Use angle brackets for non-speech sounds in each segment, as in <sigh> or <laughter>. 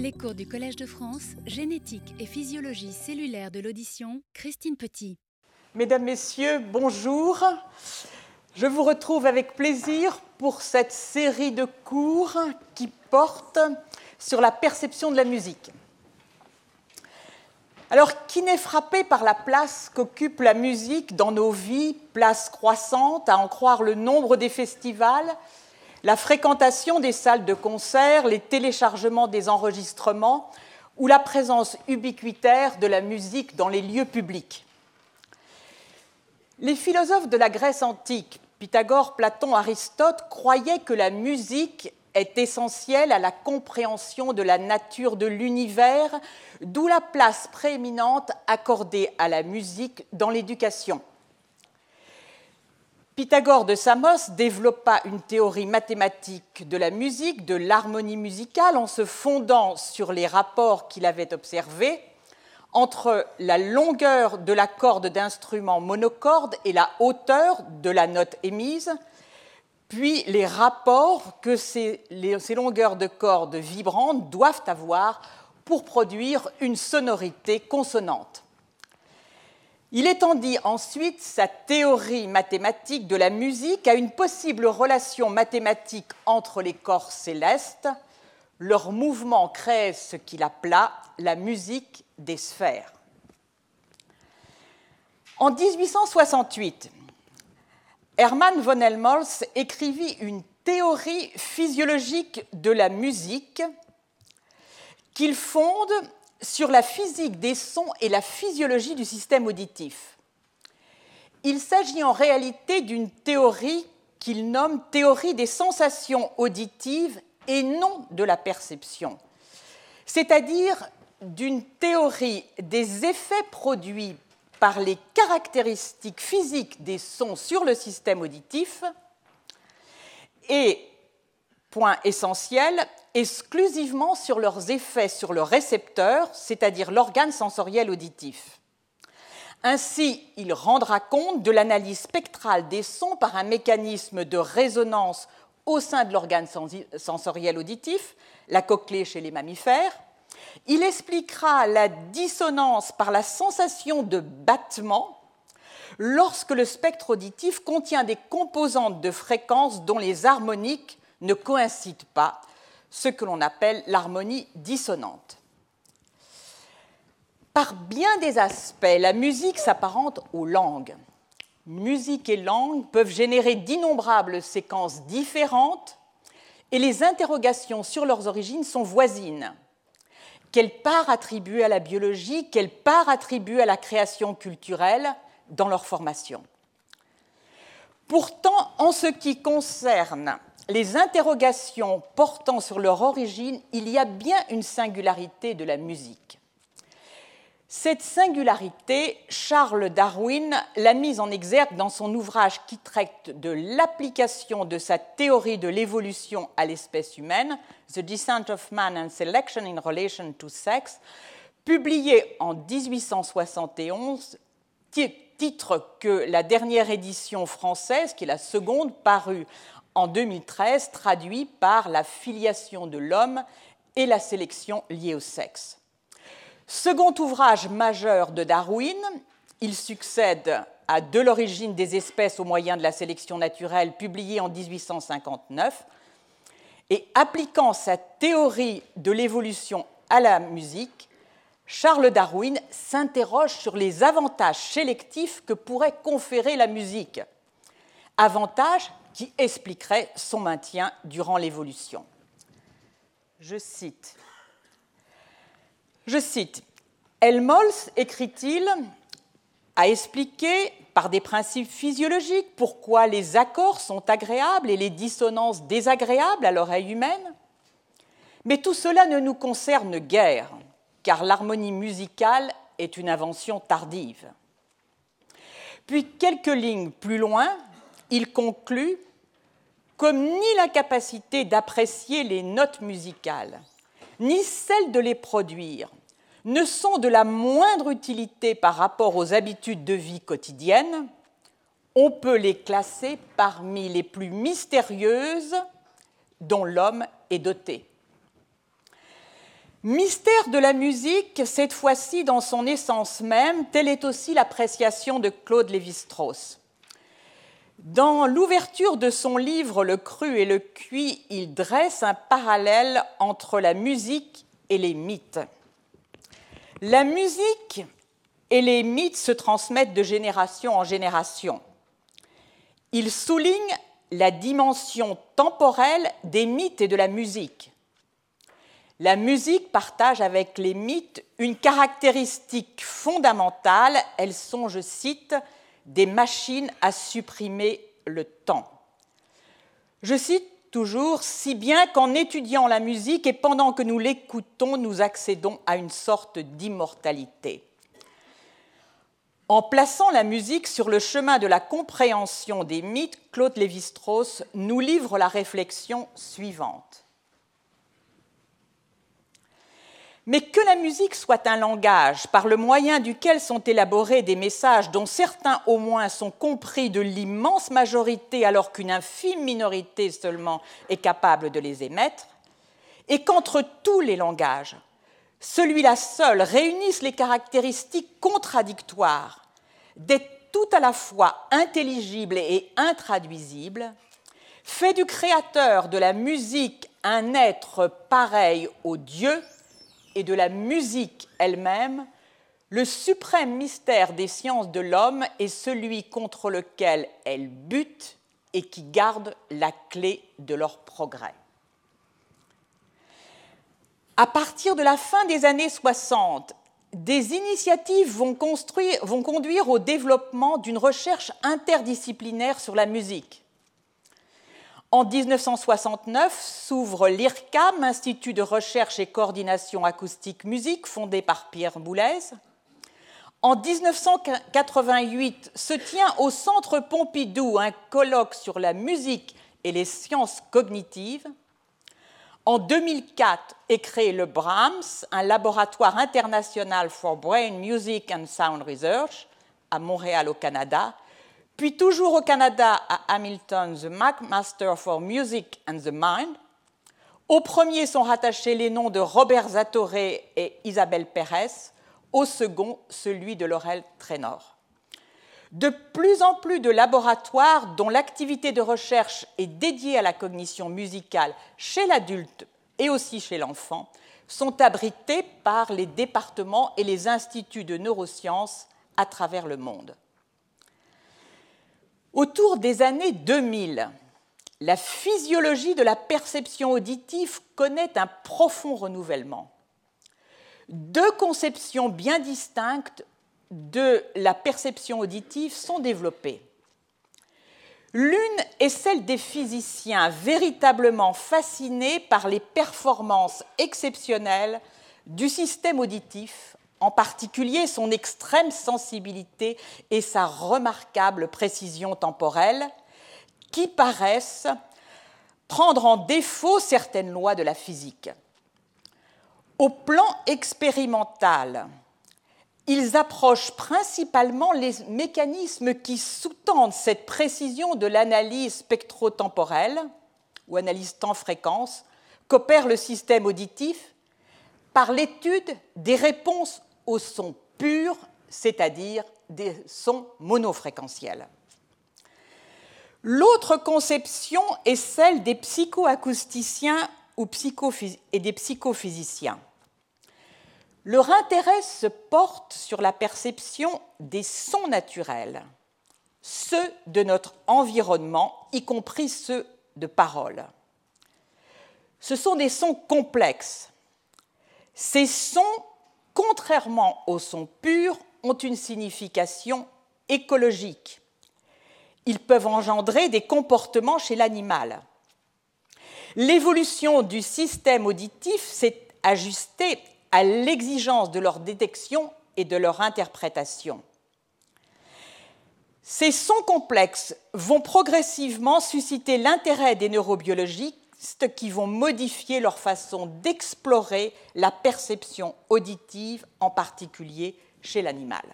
Les cours du Collège de France, génétique et physiologie cellulaire de l'audition, Christine Petit. Mesdames, Messieurs, bonjour. Je vous retrouve avec plaisir pour cette série de cours qui porte sur la perception de la musique. Alors, qui n'est frappé par la place qu'occupe la musique dans nos vies, place croissante, à en croire le nombre des festivals, la fréquentation des salles de concert, les téléchargements des enregistrements ou la présence ubiquitaire de la musique dans les lieux publics. Les philosophes de la Grèce antique, Pythagore, Platon, Aristote, croyaient que la musique est essentielle à la compréhension de la nature de l'univers, d'où la place prééminente accordée à la musique dans l'éducation. Pythagore de Samos développa une théorie mathématique de la musique, de l'harmonie musicale, en se fondant sur les rapports qu'il avait observés entre la longueur de la corde d'instrument monocorde et la hauteur de la note émise, puis les rapports que ces, ces longueurs de corde vibrantes doivent avoir pour produire une sonorité consonante. Il étendit ensuite sa théorie mathématique de la musique à une possible relation mathématique entre les corps célestes. Leur mouvement créait ce qu'il appela la musique des sphères. En 1868, Hermann von Helmholtz écrivit une théorie physiologique de la musique qu'il fonde sur la physique des sons et la physiologie du système auditif. Il s'agit en réalité d'une théorie qu'il nomme théorie des sensations auditives et non de la perception, c'est-à-dire d'une théorie des effets produits par les caractéristiques physiques des sons sur le système auditif et, point essentiel, exclusivement sur leurs effets sur le récepteur, c'est-à-dire l'organe sensoriel auditif. Ainsi, il rendra compte de l'analyse spectrale des sons par un mécanisme de résonance au sein de l'organe sensoriel auditif, la cochlée chez les mammifères. Il expliquera la dissonance par la sensation de battement lorsque le spectre auditif contient des composantes de fréquence dont les harmoniques ne coïncident pas, ce que l'on appelle l'harmonie dissonante. Par bien des aspects, la musique s'apparente aux langues. Musique et langue peuvent générer d'innombrables séquences différentes et les interrogations sur leurs origines sont voisines. Quelle part attribuer à la biologie, quelle part attribuer à la création culturelle dans leur formation Pourtant, en ce qui concerne les interrogations portant sur leur origine, il y a bien une singularité de la musique. Cette singularité, Charles Darwin l'a mise en exergue dans son ouvrage qui traite de l'application de sa théorie de l'évolution à l'espèce humaine, The Descent of Man and Selection in Relation to Sex, publié en 1871, titre que la dernière édition française, qui est la seconde, parue en 2013 traduit par la filiation de l'homme et la sélection liée au sexe. Second ouvrage majeur de Darwin, il succède à De l'origine des espèces au moyen de la sélection naturelle, publié en 1859, et appliquant sa théorie de l'évolution à la musique, Charles Darwin s'interroge sur les avantages sélectifs que pourrait conférer la musique. Avantages qui expliquerait son maintien durant l'évolution. Je cite. Je cite. Helmholtz, écrit-il, a expliqué par des principes physiologiques pourquoi les accords sont agréables et les dissonances désagréables à l'oreille humaine. Mais tout cela ne nous concerne guère, car l'harmonie musicale est une invention tardive. Puis quelques lignes plus loin, il conclut comme ni la capacité d'apprécier les notes musicales, ni celle de les produire, ne sont de la moindre utilité par rapport aux habitudes de vie quotidiennes, on peut les classer parmi les plus mystérieuses dont l'homme est doté. Mystère de la musique, cette fois-ci dans son essence même, telle est aussi l'appréciation de Claude Lévi-Strauss. Dans l'ouverture de son livre Le cru et le cuit, il dresse un parallèle entre la musique et les mythes. La musique et les mythes se transmettent de génération en génération. Il souligne la dimension temporelle des mythes et de la musique. La musique partage avec les mythes une caractéristique fondamentale. Elles sont, je cite, des machines à supprimer le temps. Je cite toujours, si bien qu'en étudiant la musique et pendant que nous l'écoutons, nous accédons à une sorte d'immortalité. En plaçant la musique sur le chemin de la compréhension des mythes, Claude Lévi-Strauss nous livre la réflexion suivante. Mais que la musique soit un langage par le moyen duquel sont élaborés des messages dont certains au moins sont compris de l'immense majorité alors qu'une infime minorité seulement est capable de les émettre, et qu'entre tous les langages, celui-là seul réunisse les caractéristiques contradictoires d'être tout à la fois intelligible et intraduisible, fait du créateur de la musique un être pareil au Dieu et de la musique elle-même, le suprême mystère des sciences de l'homme est celui contre lequel elles butent et qui garde la clé de leur progrès. À partir de la fin des années 60, des initiatives vont, vont conduire au développement d'une recherche interdisciplinaire sur la musique. En 1969 s'ouvre l'IRCAM, Institut de recherche et coordination acoustique musique, fondé par Pierre Boulez. En 1988 se tient au Centre Pompidou un colloque sur la musique et les sciences cognitives. En 2004 est créé le BRAMS, un laboratoire international for Brain Music and Sound Research, à Montréal au Canada, puis toujours au Canada, à Hamilton, The McMaster for Music and the Mind. Au premier sont rattachés les noms de Robert Zatoré et Isabelle Pérez, au second celui de Laurel Traynor. De plus en plus de laboratoires dont l'activité de recherche est dédiée à la cognition musicale chez l'adulte et aussi chez l'enfant sont abrités par les départements et les instituts de neurosciences à travers le monde. Autour des années 2000, la physiologie de la perception auditive connaît un profond renouvellement. Deux conceptions bien distinctes de la perception auditive sont développées. L'une est celle des physiciens véritablement fascinés par les performances exceptionnelles du système auditif en particulier son extrême sensibilité et sa remarquable précision temporelle, qui paraissent prendre en défaut certaines lois de la physique. Au plan expérimental, ils approchent principalement les mécanismes qui sous-tendent cette précision de l'analyse spectrotemporelle ou analyse temps-fréquence qu'opère le système auditif par l'étude des réponses au son pur, c'est-à-dire des sons monofréquentiels. L'autre conception est celle des psychoacousticiens et des psychophysiciens. Leur intérêt se porte sur la perception des sons naturels, ceux de notre environnement, y compris ceux de parole. Ce sont des sons complexes. Ces sons contrairement au son pur, ont une signification écologique. Ils peuvent engendrer des comportements chez l'animal. L'évolution du système auditif s'est ajustée à l'exigence de leur détection et de leur interprétation. Ces sons complexes vont progressivement susciter l'intérêt des neurobiologiques qui vont modifier leur façon d'explorer la perception auditive, en particulier chez l'animal.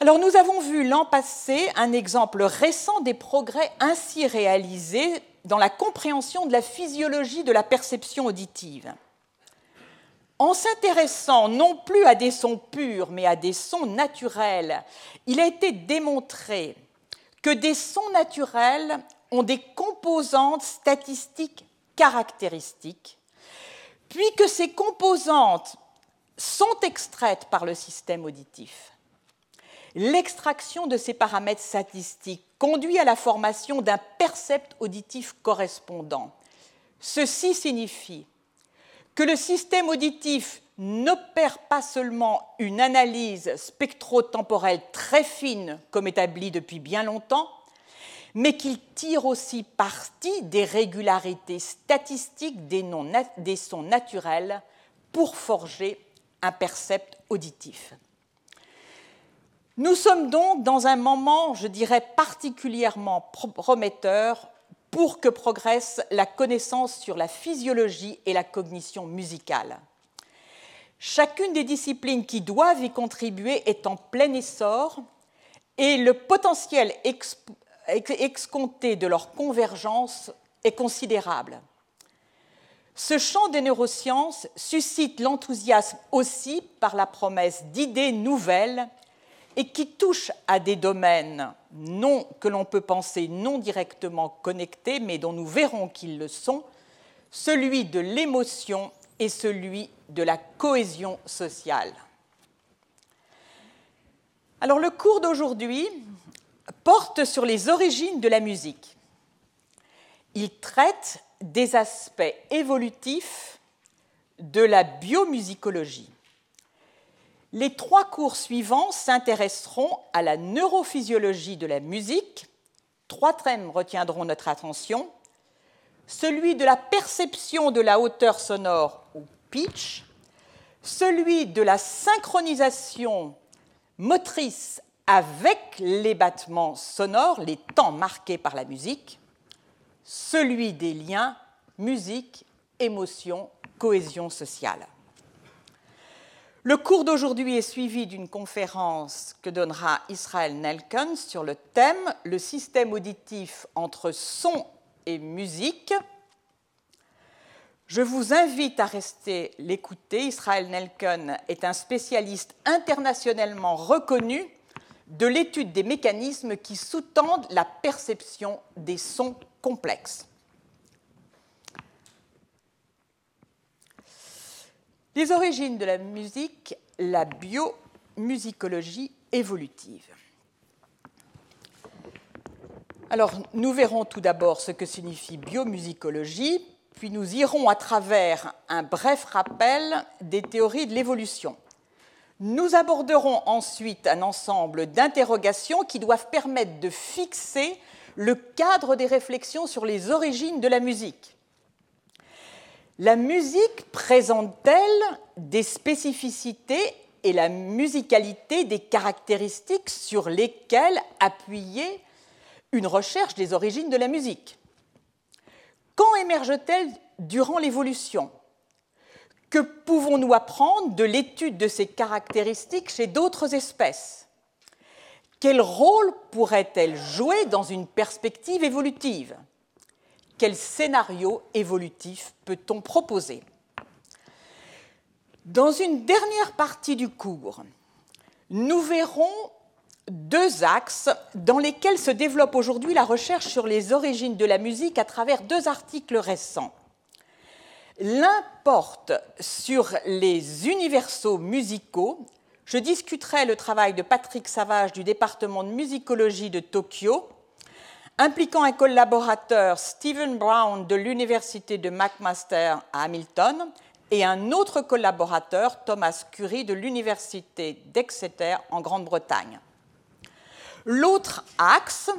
Alors nous avons vu l'an passé un exemple récent des progrès ainsi réalisés dans la compréhension de la physiologie de la perception auditive. En s'intéressant non plus à des sons purs, mais à des sons naturels, il a été démontré que des sons naturels ont des composantes statistiques caractéristiques, puis que ces composantes sont extraites par le système auditif. L'extraction de ces paramètres statistiques conduit à la formation d'un percept auditif correspondant. Ceci signifie que le système auditif n'opère pas seulement une analyse spectro-temporelle très fine, comme établie depuis bien longtemps, mais qu'il tire aussi parti des régularités statistiques des, sons naturels pour forger un percept auditif. Nous sommes donc dans un moment, je dirais, particulièrement prometteur pour que progresse la connaissance sur la physiologie et la cognition musicale. Chacune des disciplines qui doivent y contribuer est en plein essor et le potentiel excompté de leur convergence est considérable. Ce champ des neurosciences suscite l'enthousiasme aussi par la promesse d'idées nouvelles et qui touchent à des domaines non, que l'on peut penser non directement connectés, mais dont nous verrons qu'ils le sont, celui de l'émotion et celui de la cohésion sociale. Alors le cours d'aujourd'hui porte sur les origines de la musique. Il traite des aspects évolutifs de la biomusicologie. Les trois cours suivants s'intéresseront à la neurophysiologie de la musique. Trois thèmes retiendront notre attention. Celui de la perception de la hauteur sonore ou pitch, celui de la synchronisation motrice avec les battements sonores, les temps marqués par la musique, celui des liens musique, émotion, cohésion sociale. Le cours d'aujourd'hui est suivi d'une conférence que donnera Israël Nelken sur le thème Le système auditif entre son et musique. Je vous invite à rester l'écouter. Israël Nelken est un spécialiste internationalement reconnu de l'étude des mécanismes qui sous-tendent la perception des sons complexes. Les origines de la musique, la biomusicologie évolutive. Alors, nous verrons tout d'abord ce que signifie biomusicologie, puis nous irons à travers un bref rappel des théories de l'évolution. Nous aborderons ensuite un ensemble d'interrogations qui doivent permettre de fixer le cadre des réflexions sur les origines de la musique. La musique présente-t-elle des spécificités et la musicalité des caractéristiques sur lesquelles appuyer une recherche des origines de la musique? Quand émerge-t-elle durant l'évolution? Que pouvons-nous apprendre de l'étude de ces caractéristiques chez d'autres espèces? Quel rôle pourrait-elle jouer dans une perspective évolutive? Quel scénario évolutif peut-on proposer? Dans une dernière partie du cours, nous verrons deux axes dans lesquels se développe aujourd'hui la recherche sur les origines de la musique à travers deux articles récents. L'un porte sur les universaux musicaux. Je discuterai le travail de Patrick Savage du département de musicologie de Tokyo impliquant un collaborateur, Stephen Brown, de l'Université de McMaster à Hamilton, et un autre collaborateur, Thomas Curie, de l'Université d'Exeter en Grande-Bretagne. L'autre axe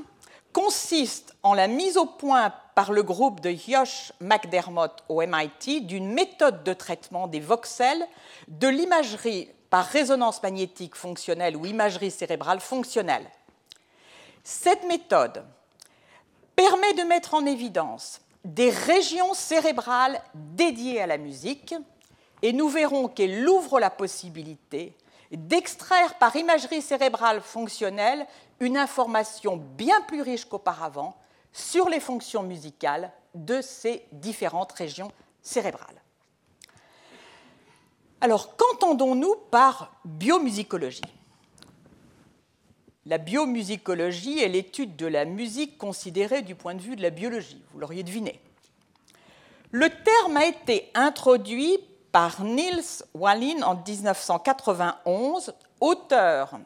consiste en la mise au point par le groupe de Josh McDermott au MIT d'une méthode de traitement des voxels de l'imagerie par résonance magnétique fonctionnelle ou imagerie cérébrale fonctionnelle. Cette méthode permet de mettre en évidence des régions cérébrales dédiées à la musique et nous verrons qu'elle ouvre la possibilité d'extraire par imagerie cérébrale fonctionnelle une information bien plus riche qu'auparavant sur les fonctions musicales de ces différentes régions cérébrales. Alors, qu'entendons-nous par biomusicologie? La biomusicologie est l'étude de la musique considérée du point de vue de la biologie, vous l'auriez deviné. Le terme a été introduit par Niels Wallin en 1991, auteur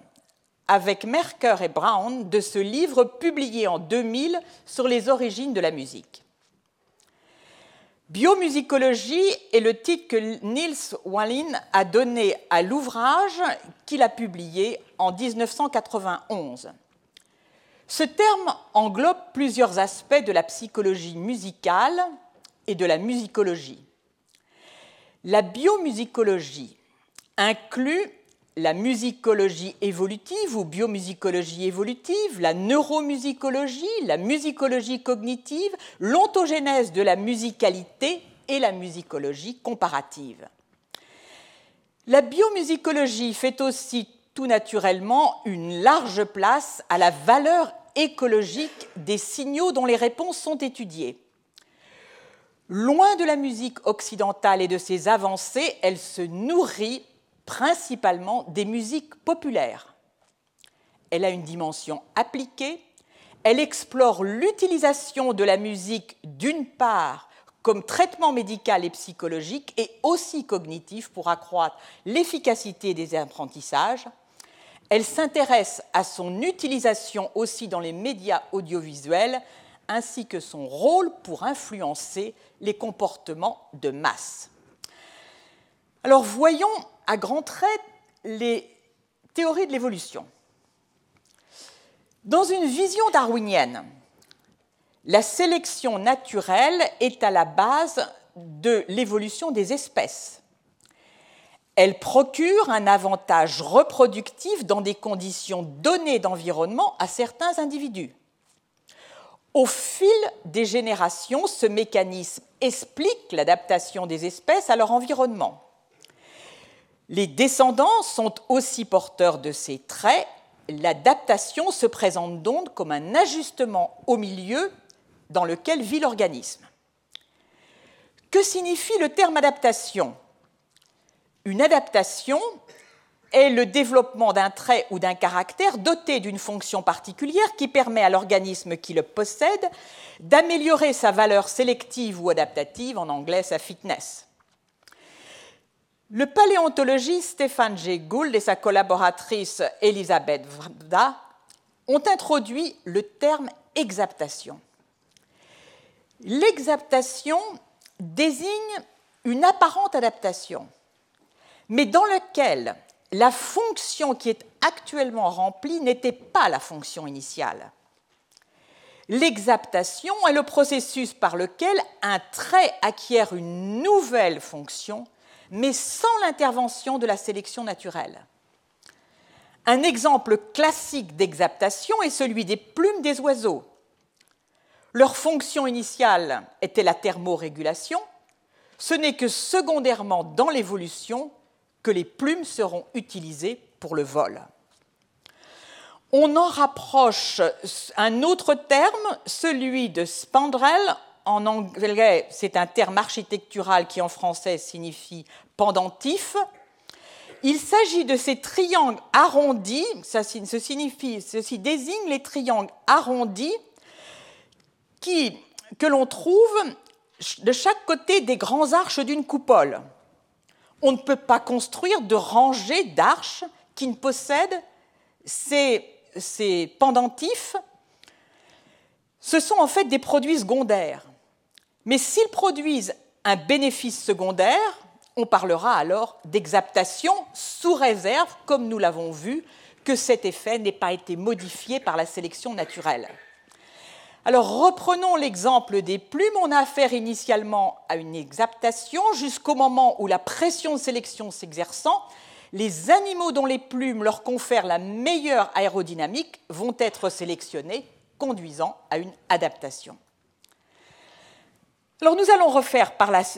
avec Merker et Brown de ce livre publié en 2000 sur les origines de la musique. Biomusicologie est le titre que Niels Wallin a donné à l'ouvrage qu'il a publié en 1991. Ce terme englobe plusieurs aspects de la psychologie musicale et de la musicologie. La biomusicologie inclut la musicologie évolutive ou biomusicologie évolutive, la neuromusicologie, la musicologie cognitive, l'ontogénèse de la musicalité et la musicologie comparative. La biomusicologie fait aussi tout naturellement une large place à la valeur écologique des signaux dont les réponses sont étudiées. Loin de la musique occidentale et de ses avancées, elle se nourrit principalement des musiques populaires. Elle a une dimension appliquée, elle explore l'utilisation de la musique d'une part comme traitement médical et psychologique et aussi cognitif pour accroître l'efficacité des apprentissages. Elle s'intéresse à son utilisation aussi dans les médias audiovisuels ainsi que son rôle pour influencer les comportements de masse. Alors voyons à grands traits les théories de l'évolution. Dans une vision darwinienne, la sélection naturelle est à la base de l'évolution des espèces. Elle procure un avantage reproductif dans des conditions données d'environnement à certains individus. Au fil des générations, ce mécanisme explique l'adaptation des espèces à leur environnement. Les descendants sont aussi porteurs de ces traits. L'adaptation se présente donc comme un ajustement au milieu dans lequel vit l'organisme. Que signifie le terme adaptation? Une adaptation est le développement d'un trait ou d'un caractère doté d'une fonction particulière qui permet à l'organisme qui le possède d'améliorer sa valeur sélective ou adaptative, en anglais sa fitness. Le paléontologiste Stéphane G. Gould et sa collaboratrice Elisabeth Vrda ont introduit le terme exaptation. L'exaptation désigne une apparente adaptation, mais dans laquelle la fonction qui est actuellement remplie n'était pas la fonction initiale. L'exaptation est le processus par lequel un trait acquiert une nouvelle fonction, mais sans l'intervention de la sélection naturelle. Un exemple classique d'exaptation est celui des plumes des oiseaux. Leur fonction initiale était la thermorégulation. Ce n'est que secondairement dans l'évolution que les plumes seront utilisées pour le vol. On en rapproche un autre terme, celui de spandrel. En anglais, c'est un terme architectural qui en français signifie pendentif. Il s'agit de ces triangles arrondis, ça, signifie, ceci désigne les triangles arrondis que l'on trouve de chaque côté des grands arches d'une coupole on ne peut pas construire de rangée d'arches qui ne possèdent ces, pendentifs. Ce sont en fait des produits secondaires. Mais s'ils produisent un bénéfice secondaire, on parlera alors d'exaptation sous réserve, comme nous l'avons vu, que cet effet n'ait pas été modifié par la sélection naturelle. Alors reprenons l'exemple des plumes. On a affaire initialement à une exaptation jusqu'au moment où la pression de sélection s'exerçant, les animaux dont les plumes leur confèrent la meilleure aérodynamique vont être sélectionnés, conduisant à une adaptation. Alors nous allons,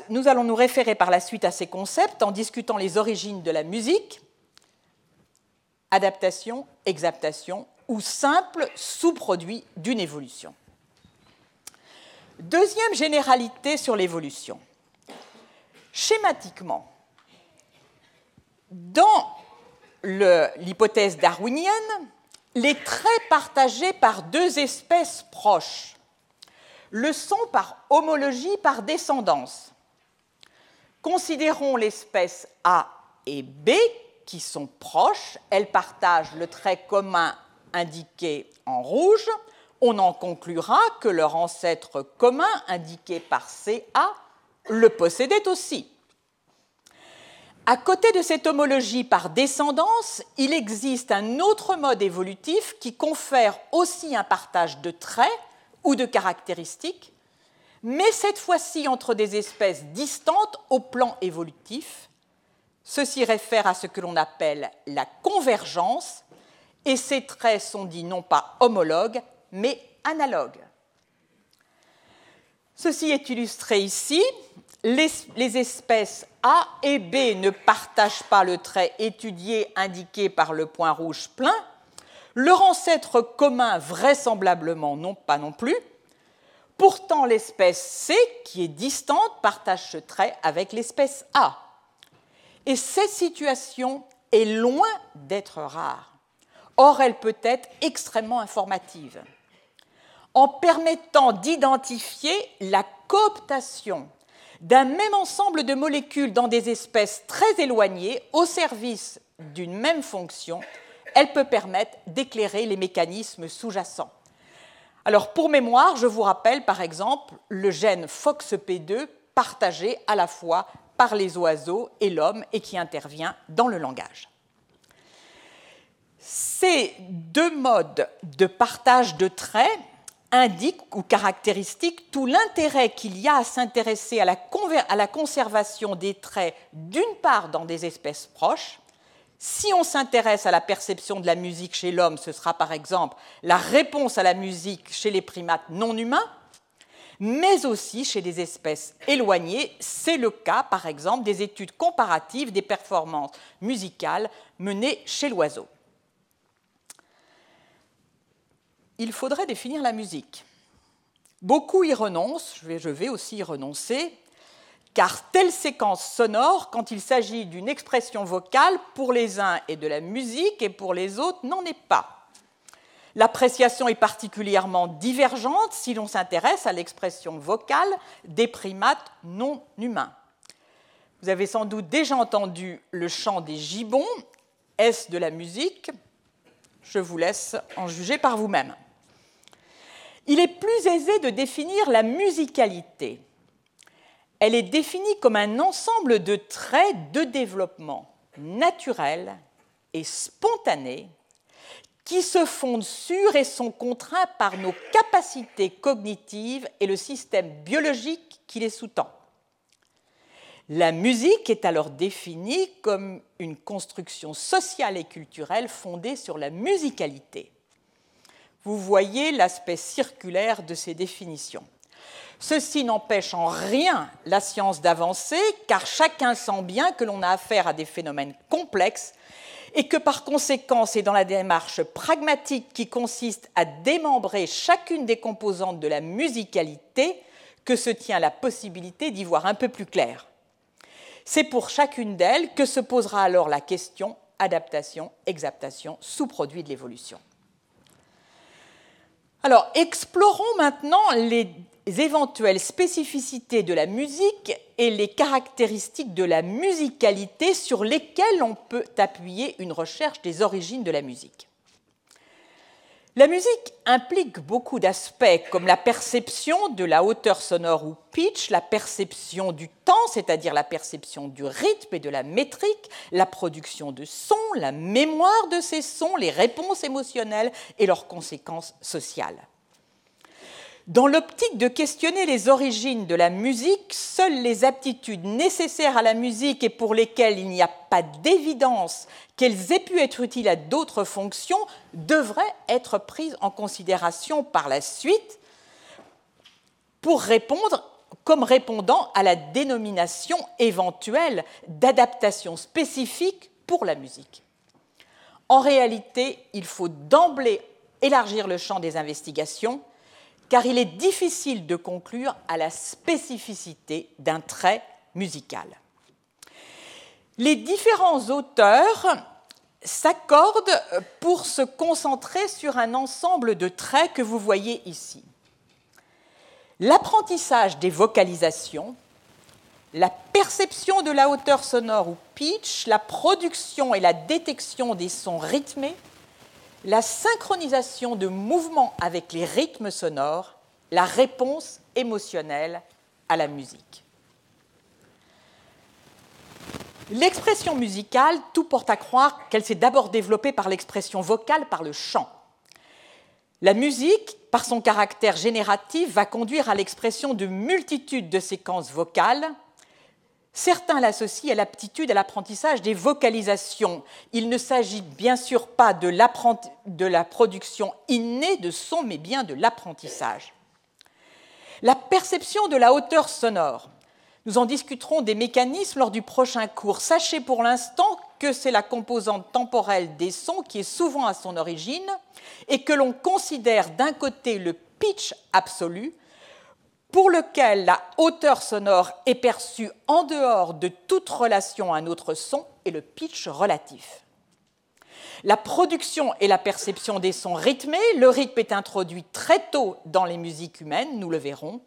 nous allons nous référer par la suite à ces concepts en discutant les origines de la musique, adaptation, exaptation ou simple sous-produit d'une évolution. Deuxième généralité sur l'évolution. Schématiquement, Dans l'hypothèse darwinienne, les traits partagés par deux espèces proches le sont par homologie, par descendance. Considérons l'espèce A et B qui sont proches, elles partagent le trait commun indiqué en rouge. On en conclura que leur ancêtre commun, indiqué par CA, le possédait aussi. À côté de cette homologie par descendance, il existe un autre mode évolutif qui confère aussi un partage de traits ou de caractéristiques, mais cette fois-ci entre des espèces distantes au plan évolutif. Ceci réfère à ce que l'on appelle la convergence, et ces traits sont dits non pas homologues, mais analogues. Ceci est illustré ici les, espèces A et B ne partagent pas le trait étudié indiqué par le point rouge plein. Leur ancêtre commun, vraisemblablement, non pas non plus. Pourtant, l'espèce C, qui est distante, partage ce trait avec l'espèce A. Et cette situation est loin d'être rare. Or, elle peut être extrêmement informative. En permettant d'identifier la cooptation d'un même ensemble de molécules dans des espèces très éloignées au service d'une même fonction, elle peut permettre d'éclairer les mécanismes sous-jacents. Alors pour mémoire, je vous rappelle par exemple le gène FOXP2 partagé à la fois par les oiseaux et l'homme et qui intervient dans le langage. Ces deux modes de partage de traits indique ou caractéristique tout l'intérêt qu'il y a à s'intéresser à, la conservation des traits, d'une part dans des espèces proches. Si on s'intéresse à la perception de la musique chez l'homme, ce sera par exemple la réponse à la musique chez les primates non humains, mais aussi chez des espèces éloignées. C'est le cas, par exemple, des études comparatives des performances musicales menées chez l'oiseau. Il faudrait définir la musique. Beaucoup y renoncent, je vais, aussi y renoncer, car telle séquence sonore, quand il s'agit d'une expression vocale, pour les uns est de la musique et pour les autres n'en est pas. L'appréciation est particulièrement divergente si l'on s'intéresse à l'expression vocale des primates non humains. Vous avez sans doute déjà entendu le chant des gibbons. Est-ce de la musique? Je vous laisse en juger par vous-même. Il est plus aisé de définir la musicalité. Elle est définie comme un ensemble de traits de développement naturels et spontanés qui se fondent sur et sont contraints par nos capacités cognitives et le système biologique qui les sous-tend. La musique est alors définie comme une construction sociale et culturelle fondée sur la musicalité vous voyez l'aspect circulaire de ces définitions. Ceci n'empêche en rien la science d'avancer, car chacun sent bien que l'on a affaire à des phénomènes complexes et que par conséquent, c'est dans la démarche pragmatique qui consiste à démembrer chacune des composantes de la musicalité que se tient la possibilité d'y voir un peu plus clair. C'est pour chacune d'elles que se posera alors la question adaptation, exaptation, sous-produit de l'évolution. Alors, explorons maintenant les éventuelles spécificités de la musique et les caractéristiques de la musicalité sur lesquelles on peut appuyer une recherche des origines de la musique. La musique implique beaucoup d'aspects comme la perception de la hauteur sonore ou pitch, la perception du temps, c'est-à-dire la perception du rythme et de la métrique, la production de sons, la mémoire de ces sons, les réponses émotionnelles et leurs conséquences sociales. Dans l'optique de questionner les origines de la musique, seules les aptitudes nécessaires à la musique et pour lesquelles il n'y a pas d'évidence qu'elles aient pu être utiles à d'autres fonctions devraient être prises en considération par la suite pour répondre comme répondant à la dénomination éventuelle d'adaptation spécifique pour la musique. En réalité, il faut d'emblée élargir le champ des investigations car il est difficile de conclure à la spécificité d'un trait musical. Les différents auteurs s'accordent pour se concentrer sur un ensemble de traits que vous voyez ici. L'apprentissage des vocalisations, la perception de la hauteur sonore ou pitch, la production et la détection des sons rythmés, la synchronisation de mouvements avec les rythmes sonores, la réponse émotionnelle à la musique. L'expression musicale, tout porte à croire qu'elle s'est d'abord développée par l'expression vocale, par le chant. La musique, par son caractère génératif, va conduire à l'expression de multitudes de séquences vocales. Certains l'associent à l'aptitude à l'apprentissage des vocalisations. Il ne s'agit bien sûr pas de, la production innée de son, mais bien de l'apprentissage. La perception de la hauteur sonore. Nous en discuterons des mécanismes lors du prochain cours. Sachez pour l'instant que c'est la composante temporelle des sons qui est souvent à son origine et que l'on considère d'un côté le pitch absolu, pour lequel la hauteur sonore est perçue en dehors de toute relation à un autre son, et le pitch relatif la production et la perception des sons rythmés. Le rythme est introduit très tôt dans les musiques humaines, nous le verrons.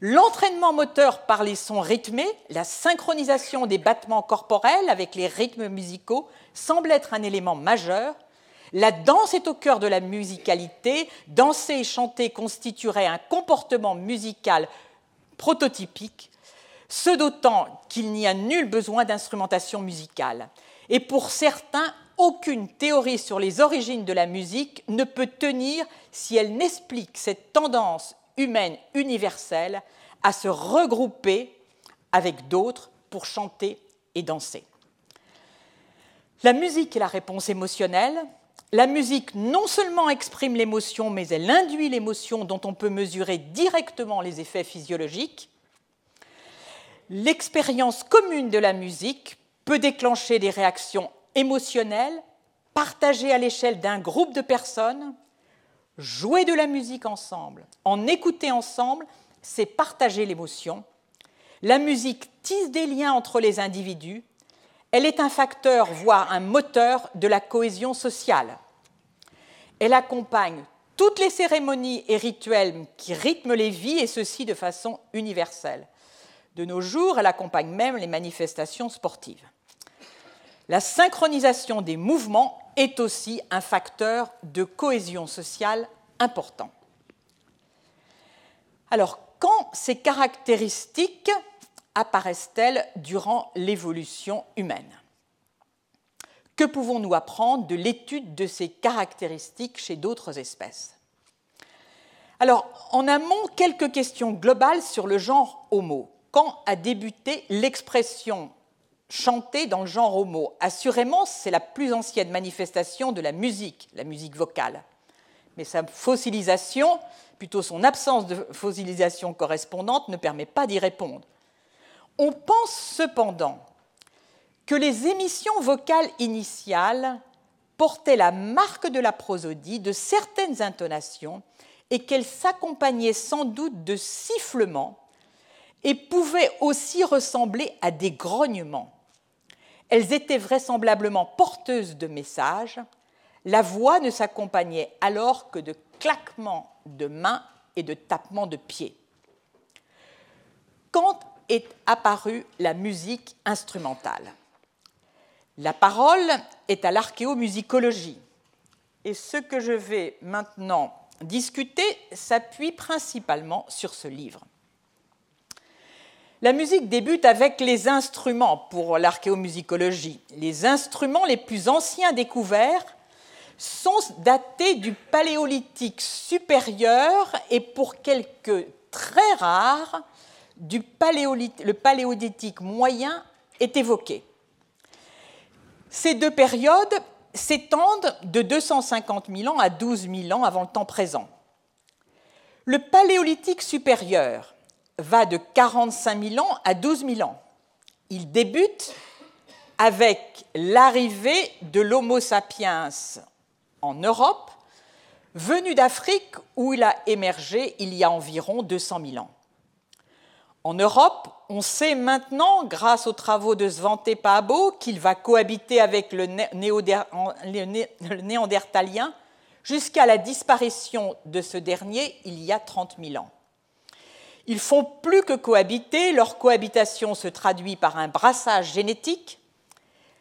L'entraînement moteur par les sons rythmés, la synchronisation des battements corporels avec les rythmes musicaux semble être un élément majeur. La danse est au cœur de la musicalité. Danser et chanter constituerait un comportement musical prototypique, ce d'autant qu'il n'y a nul besoin d'instrumentation musicale. Et pour certains, aucune théorie sur les origines de la musique ne peut tenir si elle n'explique cette tendance humaine universelle à se regrouper avec d'autres pour chanter et danser. La musique est la réponse émotionnelle. La musique non seulement exprime l'émotion, mais elle induit l'émotion dont on peut mesurer directement les effets physiologiques. L'expérience commune de la musique peut déclencher des réactions émotionnel, partagé à l'échelle d'un groupe de personnes, jouer de la musique ensemble, en écouter ensemble, c'est partager l'émotion. La musique tisse des liens entre les individus. Elle est un facteur, voire un moteur de la cohésion sociale. Elle accompagne toutes les cérémonies et rituels qui rythment les vies, et ceci de façon universelle. De nos jours, elle accompagne même les manifestations sportives. La synchronisation des mouvements est aussi un facteur de cohésion sociale important. Alors, quand ces caractéristiques apparaissent-elles durant l'évolution humaine? Que pouvons-nous apprendre de l'étude de ces caractéristiques chez d'autres espèces? Alors, en amont, quelques questions globales sur le genre Homo. Quand a débuté l'expression chanter dans le genre homo? Assurément, c'est la plus ancienne manifestation de la musique, la musique vocale. Mais sa fossilisation, plutôt son absence de fossilisation correspondante, ne permet pas d'y répondre. On pense cependant que les émissions vocales initiales portaient la marque de la prosodie, de certaines intonations, et qu'elles s'accompagnaient sans doute de sifflements et pouvaient aussi ressembler à des grognements. Elles étaient vraisemblablement porteuses de messages. La voix ne s'accompagnait alors que de claquements de mains et de tapements de pieds. Quand est apparue la musique instrumentale La parole est à l'archéomusicologie. Et ce que je vais maintenant discuter s'appuie principalement sur ce livre. La musique débute avec les instruments pour l'archéomusicologie. Les instruments les plus anciens découverts sont datés du paléolithique supérieur et pour quelques très rares, du le paléolithique moyen est évoqué. Ces deux périodes s'étendent de 250 000 ans à 12 000 ans avant le temps présent. Le paléolithique supérieur va de 45 000 ans à 12 000 ans. Il débute avec l'arrivée de l'Homo sapiens en Europe, venu d'Afrique où il a émergé il y a environ 200 000 ans. En Europe, on sait maintenant, grâce aux travaux de Svante Paabo, qu'il va cohabiter avec le, néandertalien jusqu'à la disparition de ce dernier il y a 30 000 ans. Ils font plus que cohabiter, leur cohabitation se traduit par un brassage génétique.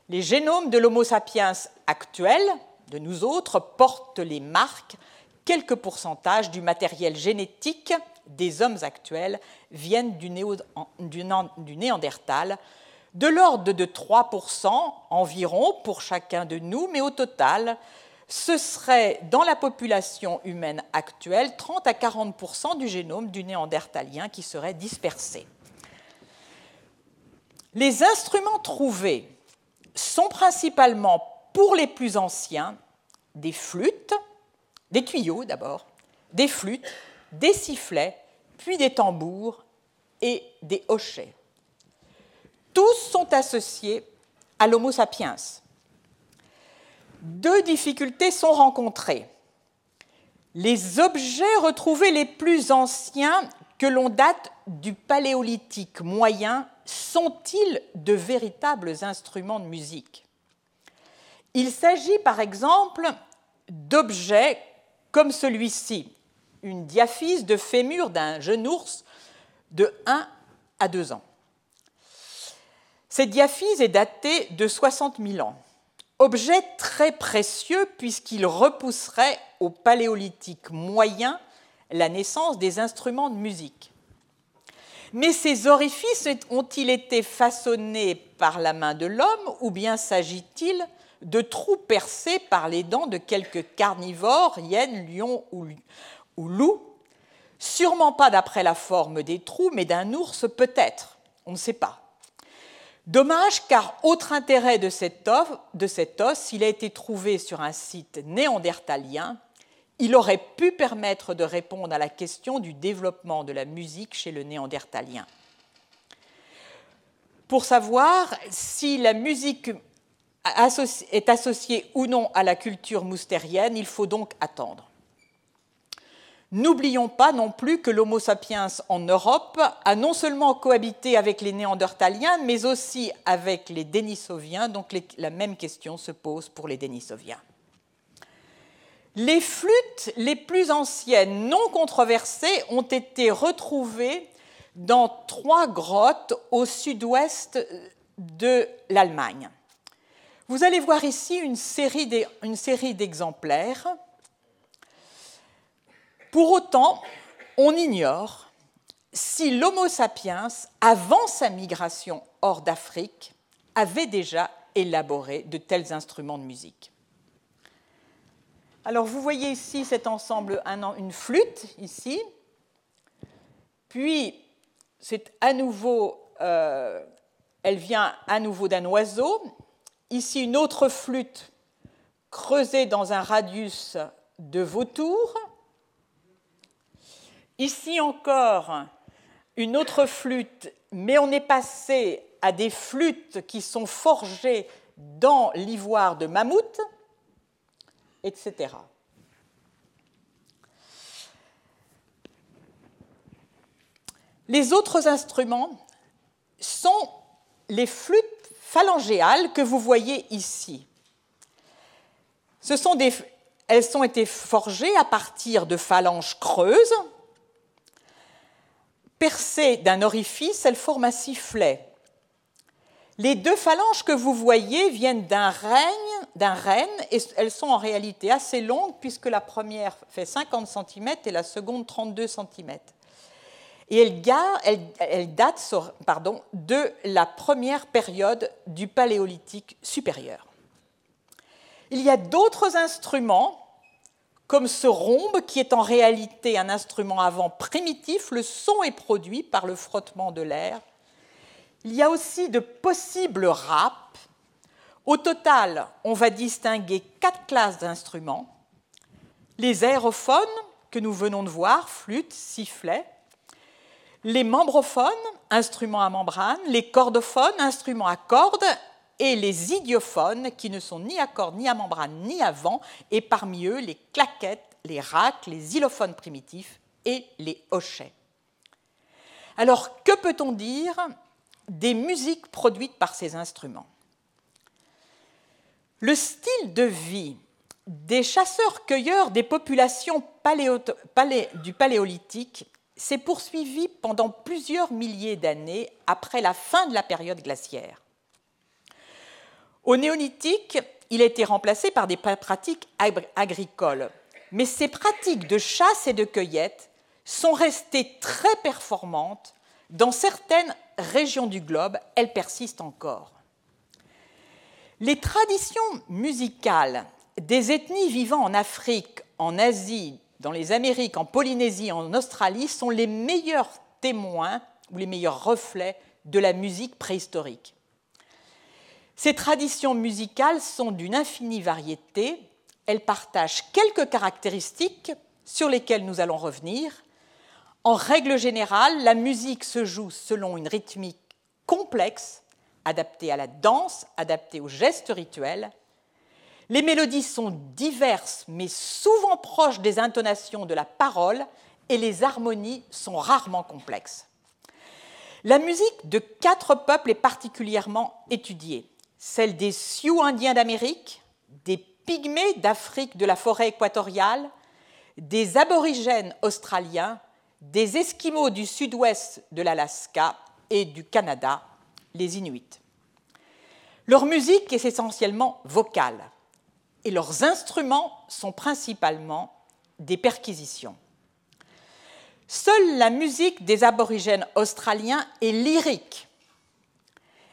Les génomes de l'Homo sapiens actuel, de nous autres, portent les marques, quelques pourcentages du matériel génétique des hommes actuels viennent du, néandertal, de l'ordre de 3% environ pour chacun de nous, mais au total, ce serait dans la population humaine actuelle 30 à 40% du génome du néandertalien qui serait dispersé. Les instruments trouvés sont principalement, pour les plus anciens, des flûtes, des tuyaux d'abord, des flûtes, des sifflets, puis des tambours et des hochets. Tous sont associés à l'Homo sapiens. Deux difficultés sont rencontrées. Les objets retrouvés les plus anciens que l'on date du paléolithique moyen sont-ils de véritables instruments de musique? Il s'agit par exemple d'objets comme celui-ci, une diaphyse de fémur d'un jeune ours de 1 à 2 ans. Cette diaphyse est datée de 60 000 ans. Objet très précieux puisqu'il repousserait au paléolithique moyen la naissance des instruments de musique. Mais ces orifices ont-ils été façonnés par la main de l'homme ou bien s'agit-il de trous percés par les dents de quelques carnivores, hyènes, lions ou, ou loup, sûrement pas d'après la forme des trous, mais d'un ours peut-être, on ne sait pas. Dommage car autre intérêt de cet, os, de cet os, il a été trouvé sur un site néandertalien, il aurait pu permettre de répondre à la question du développement de la musique chez le néandertalien. Pour savoir si la musique est associée ou non à la culture moustérienne, il faut donc attendre. N'oublions pas non plus que l'Homo sapiens en Europe a non seulement cohabité avec les Néandertaliens, mais aussi avec les Denisoviens, donc la même question se pose pour les Denisoviens. Les flûtes les plus anciennes, non controversées, ont été retrouvées dans trois grottes au sud-ouest de l'Allemagne. Vous allez voir ici une série d'exemplaires pour autant, on ignore si l'Homo sapiens, avant sa migration hors d'Afrique, avait déjà élaboré de tels instruments de musique. Alors vous voyez ici cet ensemble, une flûte ici, puis c'est à nouveau, euh, elle vient à nouveau d'un oiseau. Ici une autre flûte creusée dans un radius de vautour. Ici encore, une autre flûte, mais on est passé à des flûtes qui sont forgées dans l'ivoire de mammouth, etc. Les autres instruments sont les flûtes phalangéales que vous voyez ici. Elles ont été forgées à partir de phalanges creuses percée d'un orifice, elle forme un sifflet. Les deux phalanges que vous voyez viennent d'un règne, d'un renne, et elles sont en réalité assez longues puisque la première fait 50 cm et la seconde 32 cm. Et elles, datent de la première période du Paléolithique supérieur. Il y a d'autres instruments comme ce rhombe qui est en réalité un instrument avant primitif, le son est produit par le frottement de l'air. Il y a aussi de possibles raps. Au total, on va distinguer quatre classes d'instruments. Les aérophones, que nous venons de voir, flûte, sifflet. Les membrophones, instruments à membrane. Les cordophones, instruments à cordes et les idiophones qui ne sont ni à cordes, ni à membrane, ni à vent, et parmi eux les claquettes, les racks, les xylophones primitifs et les hochets. Alors, que peut-on dire des musiques produites par ces instruments? Le style de vie des chasseurs-cueilleurs des populations du Paléolithique s'est poursuivi pendant plusieurs milliers d'années après la fin de la période glaciaire. Au néolithique, il a été remplacé par des pratiques agricoles, mais ces pratiques de chasse et de cueillette sont restées très performantes. Dans certaines régions du globe, elles persistent encore. Les traditions musicales des ethnies vivant en Afrique, en Asie, dans les Amériques, en Polynésie, en Australie sont les meilleurs témoins ou les meilleurs reflets de la musique préhistorique. Ces traditions musicales sont d'une infinie variété, elles partagent quelques caractéristiques sur lesquelles nous allons revenir. En règle générale, la musique se joue selon une rythmique complexe, adaptée à la danse, adaptée aux gestes rituels, les mélodies sont diverses, mais souvent proches des intonations de la parole, et les harmonies sont rarement complexes. La musique de quatre peuples est particulièrement étudiée, celle des Sioux indiens d'Amérique, des Pygmées d'Afrique de la forêt équatoriale, des aborigènes australiens, des Esquimaux du sud-ouest de l'Alaska et du Canada, les Inuits. Leur musique est essentiellement vocale et leurs instruments sont principalement des perquisitions. Seule la musique des aborigènes australiens est lyrique.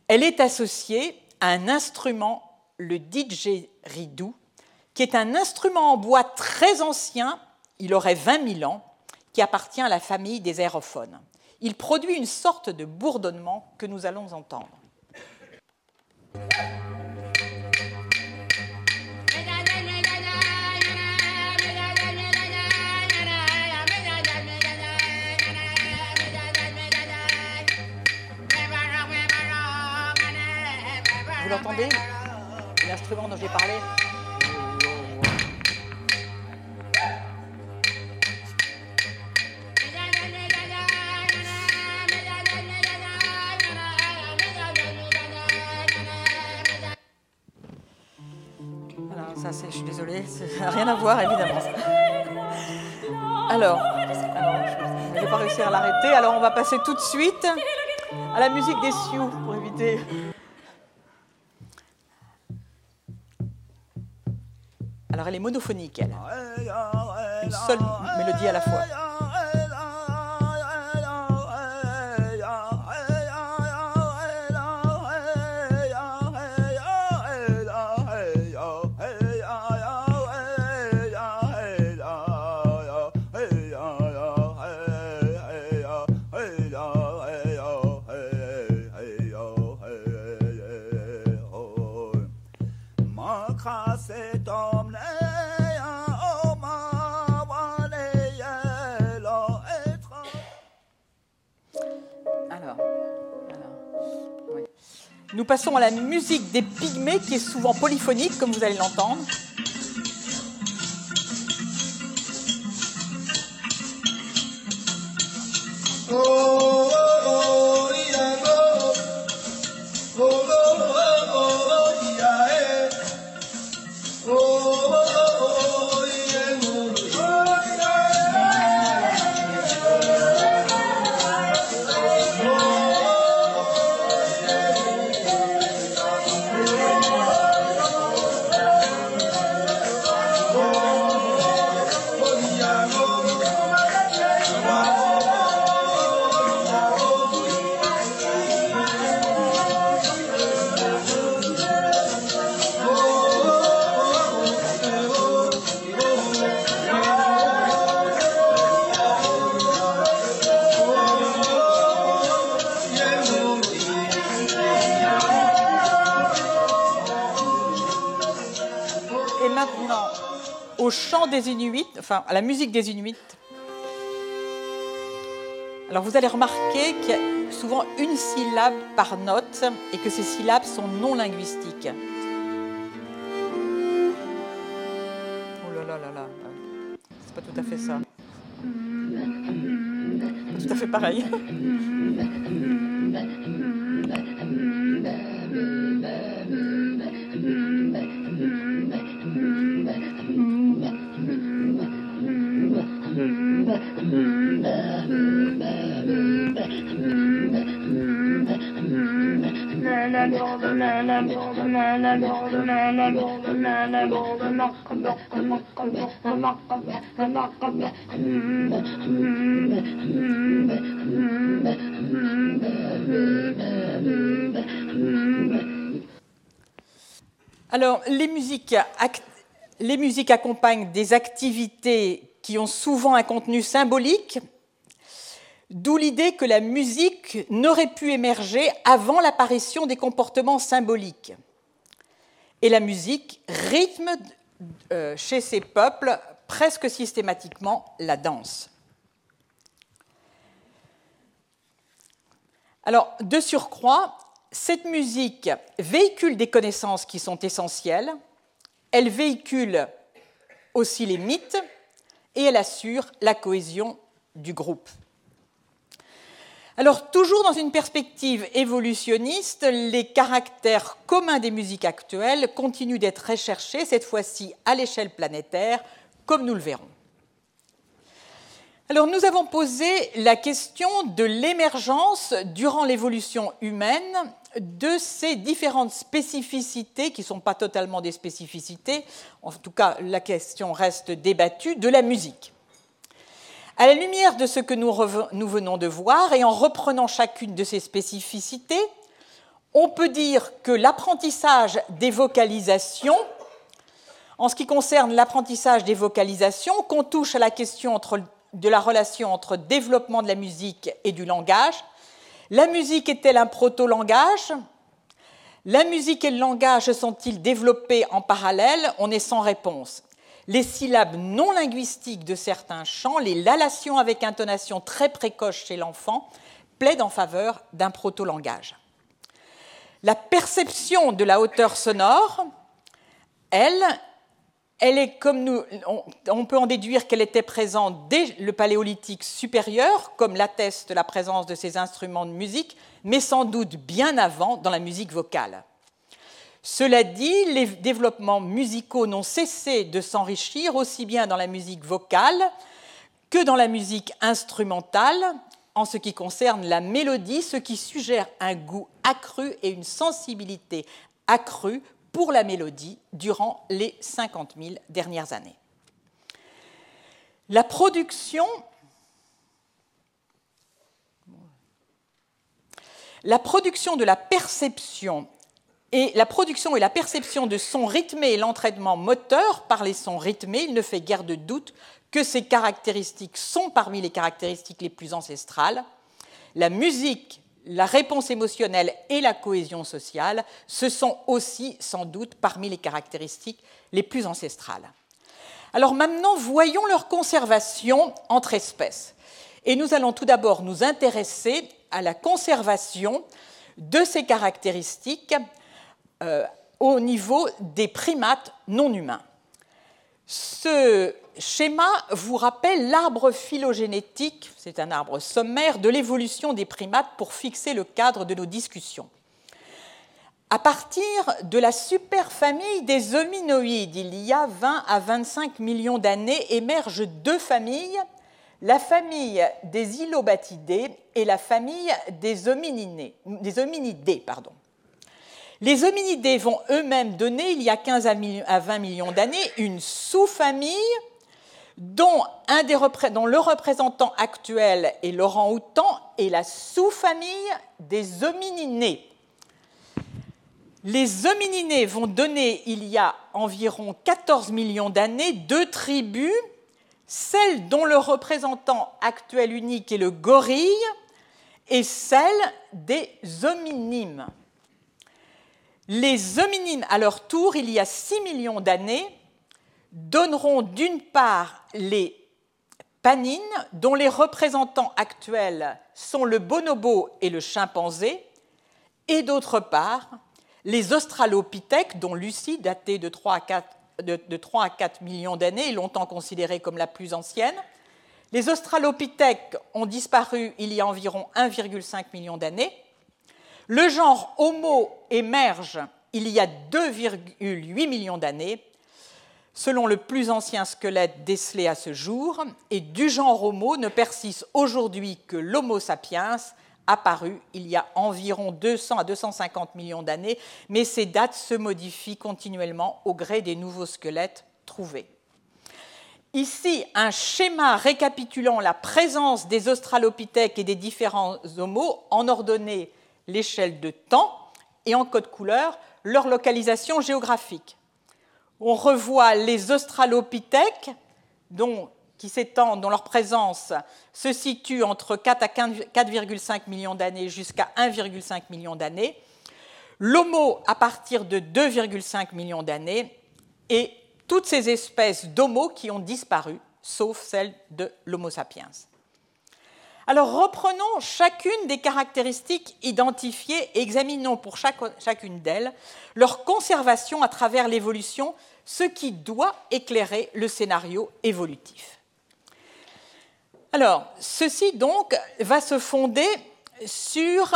Elle est associée un instrument, le didgeridoo, qui est un instrument en bois très ancien, il aurait 20 000 ans, qui appartient à la famille des aérophones. Il produit une sorte de bourdonnement que nous allons entendre. Vous entendez L'instrument dont j'ai parlé Alors, ça, c'est, je suis désolée, ça <laughs> n'a rien à voir évidemment. Alors, je ne vais pas réussir à l'arrêter, alors on va passer tout de suite à la musique des Sioux pour éviter. Alors elle est monophonique, elle. Une seule mélodie à la fois. Nous passons à la musique des pygmées qui est souvent polyphonique, comme vous allez l'entendre. Inuits, enfin à la musique des Inuits. Alors vous allez remarquer qu'il y a souvent une syllabe par note et que ces syllabes sont non linguistiques. Oh là là là là, c'est pas tout à fait ça. Tout à fait pareil. <laughs> Alors, les musiques, accompagnent des activités qui ont souvent un contenu symbolique, d'où l'idée que la musique n'aurait pu émerger avant l'apparition des comportements symboliques. Et la musique rythme euh, chez ces peuples presque systématiquement la danse. Alors, de surcroît, cette musique véhicule des connaissances qui sont essentielles, elle véhicule aussi les mythes et elle assure la cohésion du groupe. Alors, toujours dans une perspective évolutionniste, les caractères communs des musiques actuelles continuent d'être recherchés, cette fois-ci à l'échelle planétaire, comme nous le verrons. Alors, nous avons posé la question de l'émergence durant l'évolution humaine de ces différentes spécificités, qui ne sont pas totalement des spécificités, en tout cas la question reste débattue, de la musique. À la lumière de ce que nous, venons de voir et en reprenant chacune de ces spécificités, on peut dire que l'apprentissage des vocalisations, en ce qui concerne l'apprentissage des vocalisations, qu'on touche à la question de la relation entre développement de la musique et du langage, la musique est-elle un proto-langage? La musique et le langage sont-ils développés en parallèle? On est sans réponse. Les syllabes non linguistiques de certains chants, les lalations avec intonation très précoce chez l'enfant, plaident en faveur d'un proto-langage. La perception de la hauteur sonore, elle, nous, on, peut en déduire qu'elle était présente dès le paléolithique supérieur, comme l'atteste la présence de ces instruments de musique, mais sans doute bien avant dans la musique vocale. Cela dit, les développements musicaux n'ont cessé de s'enrichir aussi bien dans la musique vocale que dans la musique instrumentale en ce qui concerne la mélodie, ce qui suggère un goût accru et une sensibilité accrue pour la mélodie durant les 50 000 dernières années. La production, la production de la perception et la production et la perception de sons rythmés et l'entraînement moteur par les sons rythmés, il ne fait guère de doute que ces caractéristiques sont parmi les caractéristiques les plus ancestrales. La musique la réponse émotionnelle et la cohésion sociale, ce sont aussi sans doute parmi les caractéristiques les plus ancestrales. Alors maintenant, voyons leur conservation entre espèces. Et nous allons tout d'abord nous intéresser à la conservation de ces caractéristiques euh, au niveau des primates non humains. Ce schéma vous rappelle l'arbre phylogénétique, c'est un arbre sommaire de l'évolution des primates pour fixer le cadre de nos discussions. À partir de la superfamille des hominoïdes, il y a 20 à 25 millions d'années, émergent deux familles, la famille des ilobatidés et la famille des hominidés. Les hominidés vont eux-mêmes donner, il y a 15 à 20 millions d'années, une sous-famille dont, le représentant actuel est Laurent Houtan et la sous-famille des homininés. Les homininés vont donner, il y a environ 14 millions d'années, deux tribus, celle dont le représentant actuel unique est le gorille et celle des hominimes. Les hominines, à leur tour, il y a 6 millions d'années, donneront d'une part les panines, dont les représentants actuels sont le bonobo et le chimpanzé, et d'autre part les australopithèques, dont Lucie, datée de 3 à 4, de, 3 à 4 millions d'années, est longtemps considérée comme la plus ancienne, Les australopithèques ont disparu il y a environ 1,5 million d'années. Le genre Homo émerge il y a 2,8 millions d'années, selon le plus ancien squelette décelé à ce jour, et du genre Homo ne persiste aujourd'hui que l'Homo sapiens, apparu il y a environ 200 à 250 millions d'années, mais ces dates se modifient continuellement au gré des nouveaux squelettes trouvés. Ici, un schéma récapitulant la présence des australopithèques et des différents homos en ordonnée l'échelle de temps et en code couleur leur localisation géographique. On revoit les australopithèques, dont, qui s'étendent, dont leur présence se situe entre 4 à 4,5 millions d'années jusqu'à 1,5 million d'années, l'homo à partir de 2,5 millions d'années, et toutes ces espèces d'homo qui ont disparu, sauf celle de l'Homo sapiens. Alors reprenons chacune des caractéristiques identifiées et examinons pour chacune d'elles leur conservation à travers l'évolution, ce qui doit éclairer le scénario évolutif. Alors, ceci donc va se fonder sur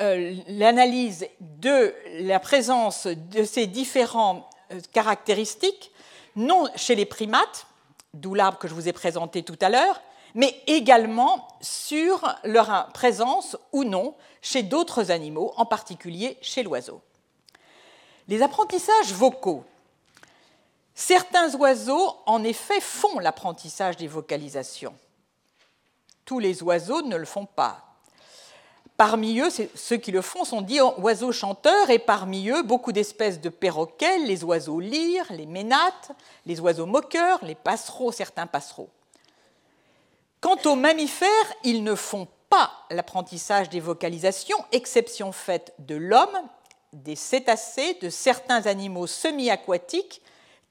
euh, l'analyse de la présence de ces différentes euh, caractéristiques, non chez les primates, d'où l'arbre que je vous ai présenté tout à l'heure, mais également sur leur présence ou non chez d'autres animaux, en particulier chez l'oiseau. Les apprentissages vocaux. Certains oiseaux, en effet, font l'apprentissage des vocalisations. Tous les oiseaux ne le font pas. Parmi eux, ceux qui le font sont dits oiseaux chanteurs, et parmi eux, beaucoup d'espèces de perroquets, les oiseaux lyres, les ménates, les oiseaux moqueurs, les passereaux, certains passereaux. Quant aux mammifères, ils ne font pas l'apprentissage des vocalisations, exception faite de l'homme, des cétacés, de certains animaux semi-aquatiques,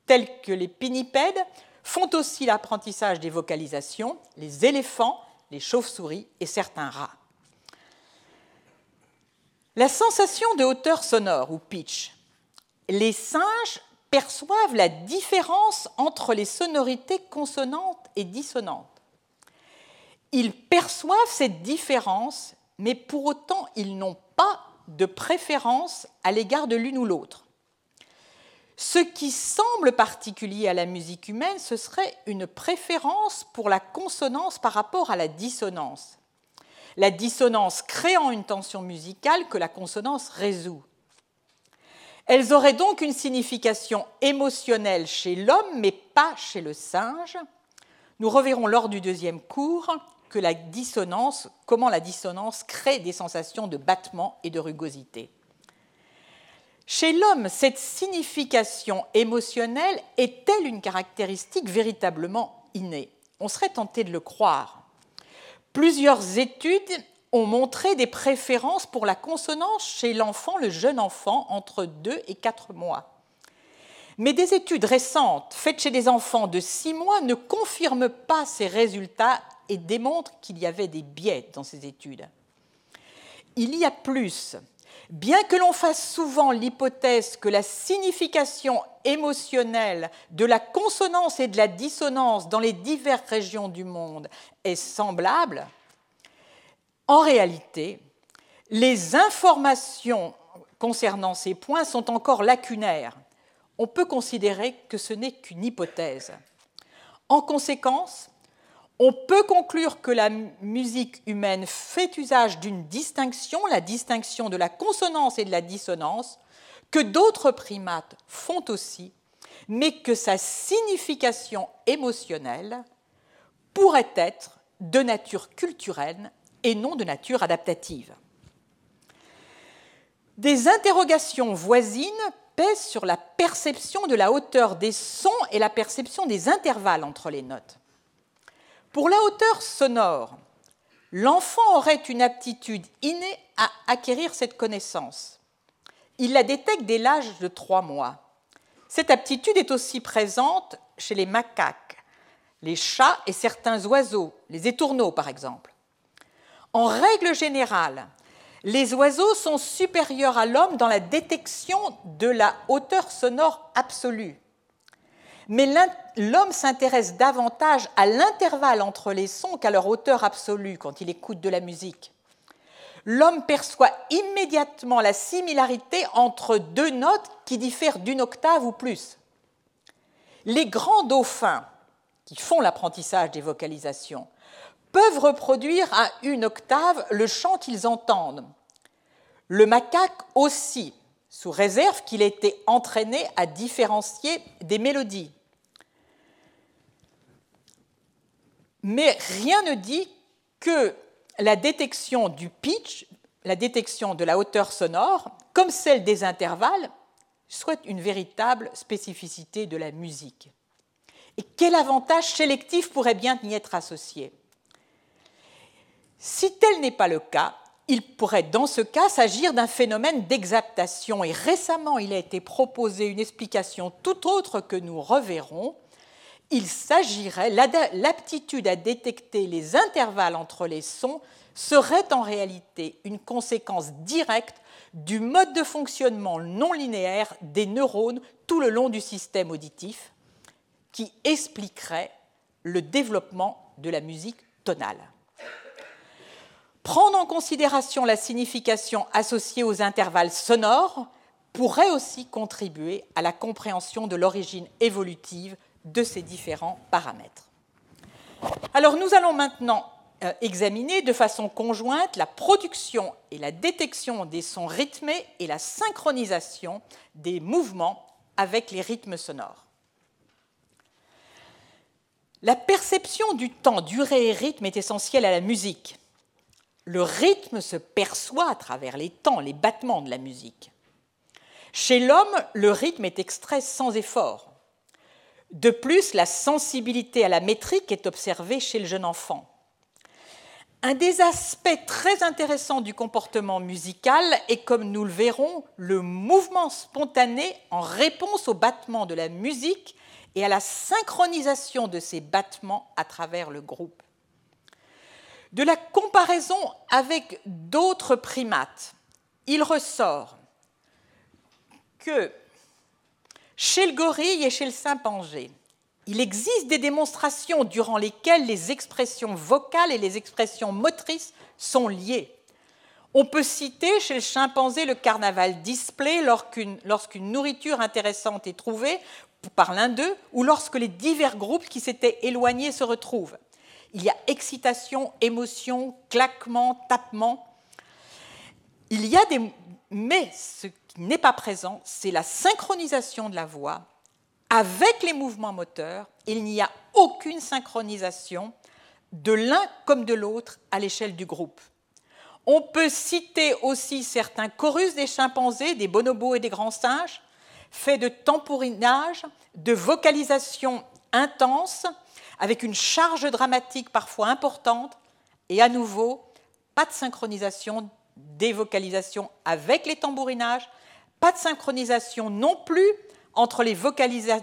tels que les pinnipèdes, font aussi l'apprentissage des vocalisations, les éléphants, les chauves-souris et certains rats. La sensation de hauteur sonore ou pitch. Les singes perçoivent la différence entre les sonorités consonantes et dissonantes. Ils perçoivent cette différence, mais pour autant, ils n'ont pas de préférence à l'égard de l'une ou l'autre. Ce qui semble particulier à la musique humaine, ce serait une préférence pour la consonance par rapport à la dissonance. La dissonance créant une tension musicale que la consonance résout. Elles auraient donc une signification émotionnelle chez l'homme, mais pas chez le singe. Nous reverrons lors du deuxième cours comment la dissonance crée des sensations de battement et de rugosité. Chez l'homme, cette signification émotionnelle est-elle une caractéristique véritablement innée? On serait tenté de le croire. Plusieurs études ont montré des préférences pour la consonance chez l'enfant, le jeune enfant, entre 2 et 4 mois. Mais des études récentes faites chez des enfants de 6 mois ne confirment pas ces résultats et démontre qu'il y avait des biais dans ces études. Il y a plus. Bien que l'on fasse souvent l'hypothèse que la signification émotionnelle de la consonance et de la dissonance dans les diverses régions du monde est semblable, en réalité, les informations concernant ces points sont encore lacunaires. On peut considérer que ce n'est qu'une hypothèse. En conséquence, on peut conclure que la musique humaine fait usage d'une distinction, la distinction de la consonance et de la dissonance, que d'autres primates font aussi, mais que sa signification émotionnelle pourrait être de nature culturelle et non de nature adaptative. Des interrogations voisines pèsent sur la perception de la hauteur des sons et la perception des intervalles entre les notes. Pour la hauteur sonore, l'enfant aurait une aptitude innée à acquérir cette connaissance. Il la détecte dès l'âge de trois mois. Cette aptitude est aussi présente chez les macaques, les chats et certains oiseaux, les étourneaux par exemple. En règle générale, les oiseaux sont supérieurs à l'homme dans la détection de la hauteur sonore absolue. Mais l'homme s'intéresse davantage à l'intervalle entre les sons qu'à leur hauteur absolue quand il écoute de la musique. L'homme perçoit immédiatement la similarité entre deux notes qui diffèrent d'une octave ou plus. Les grands dauphins, qui font l'apprentissage des vocalisations, peuvent reproduire à une octave le chant qu'ils entendent. Le macaque aussi, sous réserve qu'il ait été entraîné à différencier des mélodies. Mais rien ne dit que la détection du pitch, la détection de la hauteur sonore, comme celle des intervalles, soit une véritable spécificité de la musique. Et quel avantage sélectif pourrait bien y être associé? Si tel n'est pas le cas, il pourrait dans ce cas s'agir d'un phénomène d'exaptation. Et récemment, il a été proposé une explication tout autre que nous reverrons, il s'agirait, l'aptitude à détecter les intervalles entre les sons serait en réalité une conséquence directe du mode de fonctionnement non linéaire des neurones tout le long du système auditif, qui expliquerait le développement de la musique tonale. Prendre en considération la signification associée aux intervalles sonores pourrait aussi contribuer à la compréhension de l'origine évolutive de ces différents paramètres. Alors nous allons maintenant euh, examiner de façon conjointe la production et la détection des sons rythmés et la synchronisation des mouvements avec les rythmes sonores. La perception du temps, durée et rythme est essentielle à la musique. Le rythme se perçoit à travers les temps, les battements de la musique. Chez l'homme, le rythme est extrait sans effort. De plus, la sensibilité à la métrique est observée chez le jeune enfant. Un des aspects très intéressants du comportement musical est, comme nous le verrons, le mouvement spontané en réponse au battement de la musique et à la synchronisation de ces battements à travers le groupe. De la comparaison avec d'autres primates, il ressort que chez le gorille et chez le chimpanzé, il existe des démonstrations durant lesquelles les expressions vocales et les expressions motrices sont liées. On peut citer chez le chimpanzé le carnaval display lorsqu'une nourriture intéressante est trouvée par l'un d'eux ou lorsque les divers groupes qui s'étaient éloignés se retrouvent. Il y a excitation, émotion, claquement, tapement. Il y a des... Mais qui n'est pas présent, c'est la synchronisation de la voix avec les mouvements moteurs. Il n'y a aucune synchronisation de l'un comme de l'autre à l'échelle du groupe. On peut citer aussi certains chorus des chimpanzés, des bonobos et des grands singes, faits de tambourinage, de vocalisation intense, avec une charge dramatique parfois importante, et à nouveau, pas de synchronisation des vocalisations avec les tambourinages, pas de synchronisation non plus entre les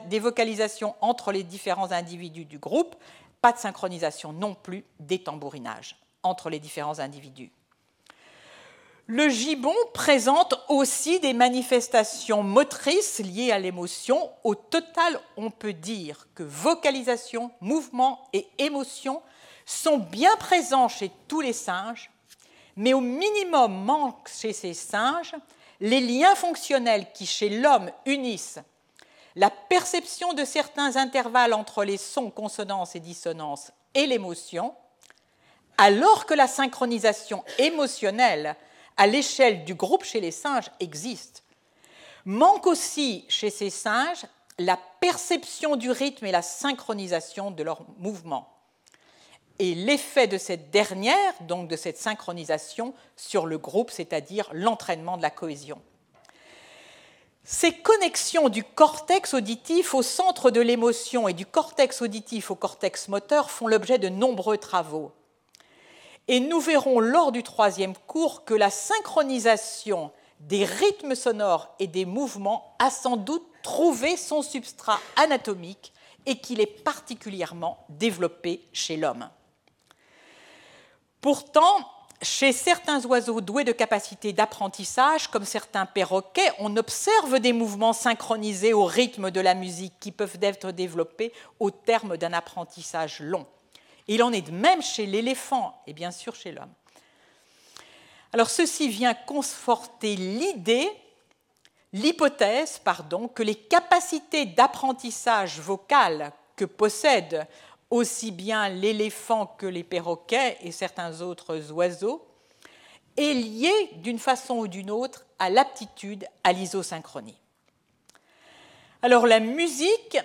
des vocalisations entre les différents individus du groupe, pas de synchronisation non plus des tambourinages entre les différents individus. Le gibbon présente aussi des manifestations motrices liées à l'émotion. Au total, on peut dire que vocalisation, mouvement et émotion sont bien présents chez tous les singes, mais au minimum manquent chez ces singes les liens fonctionnels qui, chez l'homme, unissent la perception de certains intervalles entre les sons, consonances et dissonances et l'émotion, alors que la synchronisation émotionnelle à l'échelle du groupe chez les singes existe. Manque aussi chez ces singes la perception du rythme et la synchronisation de leurs mouvements. Et l'effet de cette dernière, donc de cette synchronisation, sur le groupe, c'est-à-dire l'entraînement de la cohésion. Ces connexions du cortex auditif au centre de l'émotion et du cortex auditif au cortex moteur font l'objet de nombreux travaux. Et nous verrons lors du troisième cours que la synchronisation des rythmes sonores et des mouvements a sans doute trouvé son substrat anatomique et qu'il est particulièrement développé chez l'homme. Pourtant, chez certains oiseaux doués de capacités d'apprentissage, comme certains perroquets, on observe des mouvements synchronisés au rythme de la musique qui peuvent être développés au terme d'un apprentissage long. Il en est de même chez l'éléphant et bien sûr chez l'homme. Alors ceci vient conforter l'idée, l'hypothèse, pardon, que les capacités d'apprentissage vocal que possèdent aussi bien l'éléphant que les perroquets et certains autres oiseaux est liée d'une façon ou d'une autre à l'aptitude à l'isosynchronie. Alors la musique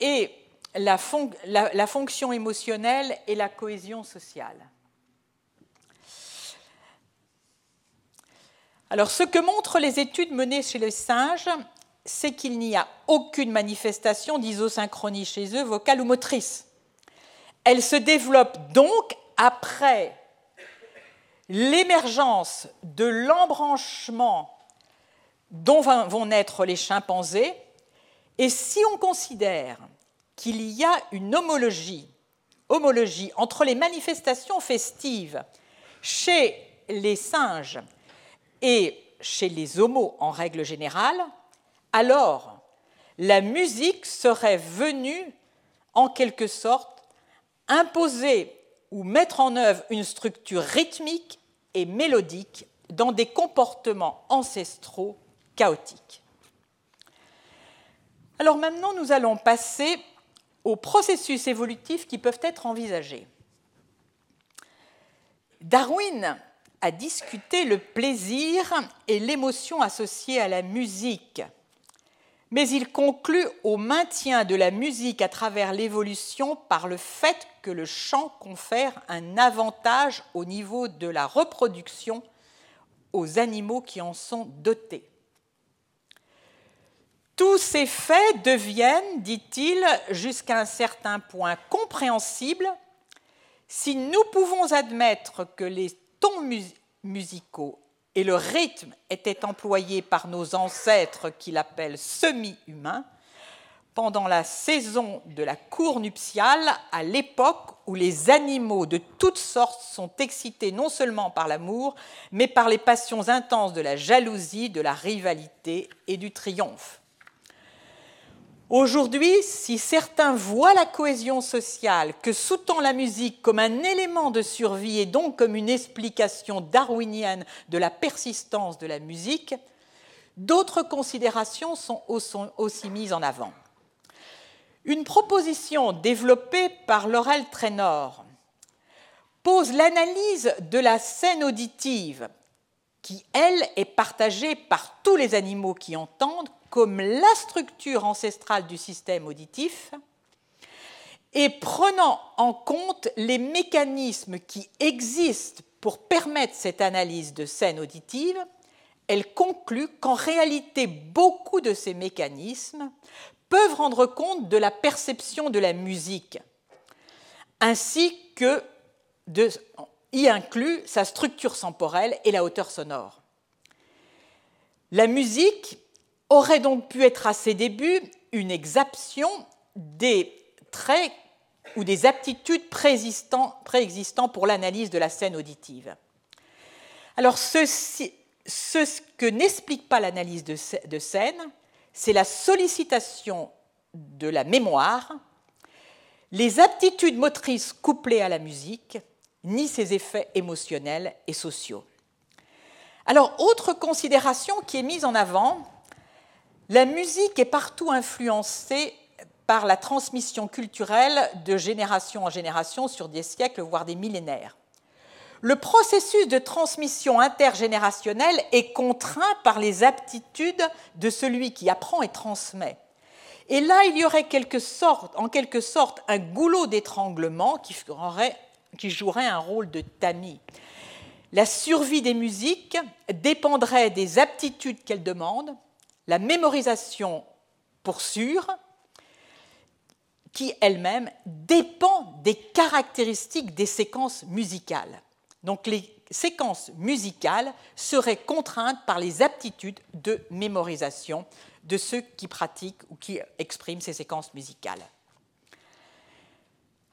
et la, la, fonction émotionnelle et la cohésion sociale. Alors ce que montrent les études menées chez les singes, c'est qu'il n'y a aucune manifestation d'isosynchronie chez eux, vocale ou motrice. Elle se développe donc après l'émergence de l'embranchement dont vont naître les chimpanzés. Et si on considère qu'il y a une homologie, entre les manifestations festives chez les singes et chez les homos en règle générale, alors la musique serait venue en quelque sorte imposer ou mettre en œuvre une structure rythmique et mélodique dans des comportements ancestraux chaotiques. Alors maintenant, nous allons passer aux processus évolutifs qui peuvent être envisagés. Darwin a discuté le plaisir et l'émotion associés à la musique mais il conclut au maintien de la musique à travers l'évolution par le fait que le chant confère un avantage au niveau de la reproduction aux animaux qui en sont dotés. Tous ces faits deviennent, dit-il, jusqu'à un certain point compréhensibles si nous pouvons admettre que les tons musicaux et le rythme était employé par nos ancêtres qu'il appelle semi-humains pendant la saison de la cour nuptiale, à l'époque où les animaux de toutes sortes sont excités non seulement par l'amour, mais par les passions intenses de la jalousie, de la rivalité et du triomphe. Aujourd'hui, si certains voient la cohésion sociale que sous-tend la musique comme un élément de survie et donc comme une explication darwinienne de la persistance de la musique, d'autres considérations sont aussi mises en avant. Une proposition développée par Laurel Traynor pose l'analyse de la scène auditive, qui, elle, est partagée par tous les animaux qui entendent, comme la structure ancestrale du système auditif et prenant en compte les mécanismes qui existent pour permettre cette analyse de scène auditive, elle conclut qu'en réalité, beaucoup de ces mécanismes peuvent rendre compte de la perception de la musique, ainsi que de, y inclut sa structure temporelle et la hauteur sonore. La musique aurait donc pu être à ses débuts une exaptation des traits ou des aptitudes préexistants pour l'analyse de la scène auditive. Alors, ce que n'explique pas l'analyse de, de scène, c'est la sollicitation de la mémoire, les aptitudes motrices couplées à la musique, ni ses effets émotionnels et sociaux. Alors, autre considération qui est mise en avant, la musique est partout influencée par la transmission culturelle de génération en génération sur des siècles, voire des millénaires. Le processus de transmission intergénérationnelle est contraint par les aptitudes de celui qui apprend et transmet. Et là, il y aurait en quelque sorte un goulot d'étranglement qui, qui, jouerait un rôle de tamis. La survie des musiques dépendrait des aptitudes qu'elles demandent, la mémorisation pour sûr, qui elle-même dépend des caractéristiques des séquences musicales. Donc les séquences musicales seraient contraintes par les aptitudes de mémorisation de ceux qui pratiquent ou qui expriment ces séquences musicales.